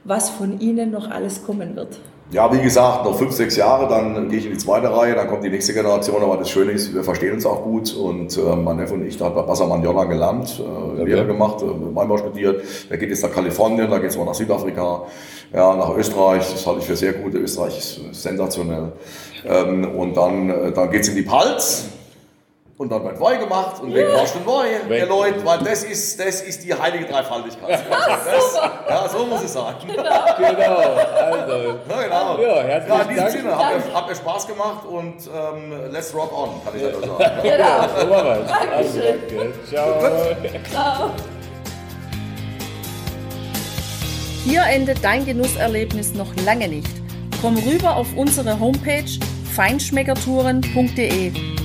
was von Ihnen noch alles kommen wird. Ja, wie gesagt, noch fünf, sechs Jahre, dann gehe ich in die zweite Reihe, dann kommt die nächste Generation. Aber das Schöne ist, wir verstehen uns auch gut. Und äh, mein Neffe und ich, da hat bei Bassermann Jonna gelernt, äh, okay. Lehre gemacht, äh, Weinbau studiert. Der geht jetzt nach Kalifornien, da geht es mal nach Südafrika, ja, nach Österreich. Das halte ich für sehr gut. Österreich ist sensationell. Ähm, und dann, äh, dann geht es in die Palz. Und dann wird Weih gemacht und wegen ja. den Weih, ihr Leute, weil das ist, das ist die heilige Dreifaltigkeit. Das, ja, so muss es sein. Genau. genau. Also. Ja, genau. Ja, herzlichen ja, in diesem Dank. Sinne, hat mir, hat mir Spaß gemacht und ähm, let's rock on, kann ich ja nur sagen. Genau. So machen wir Also, danke. Ciao. Ciao. Hier endet dein Genusserlebnis noch lange nicht. Komm rüber auf unsere Homepage feinschmeckertouren.de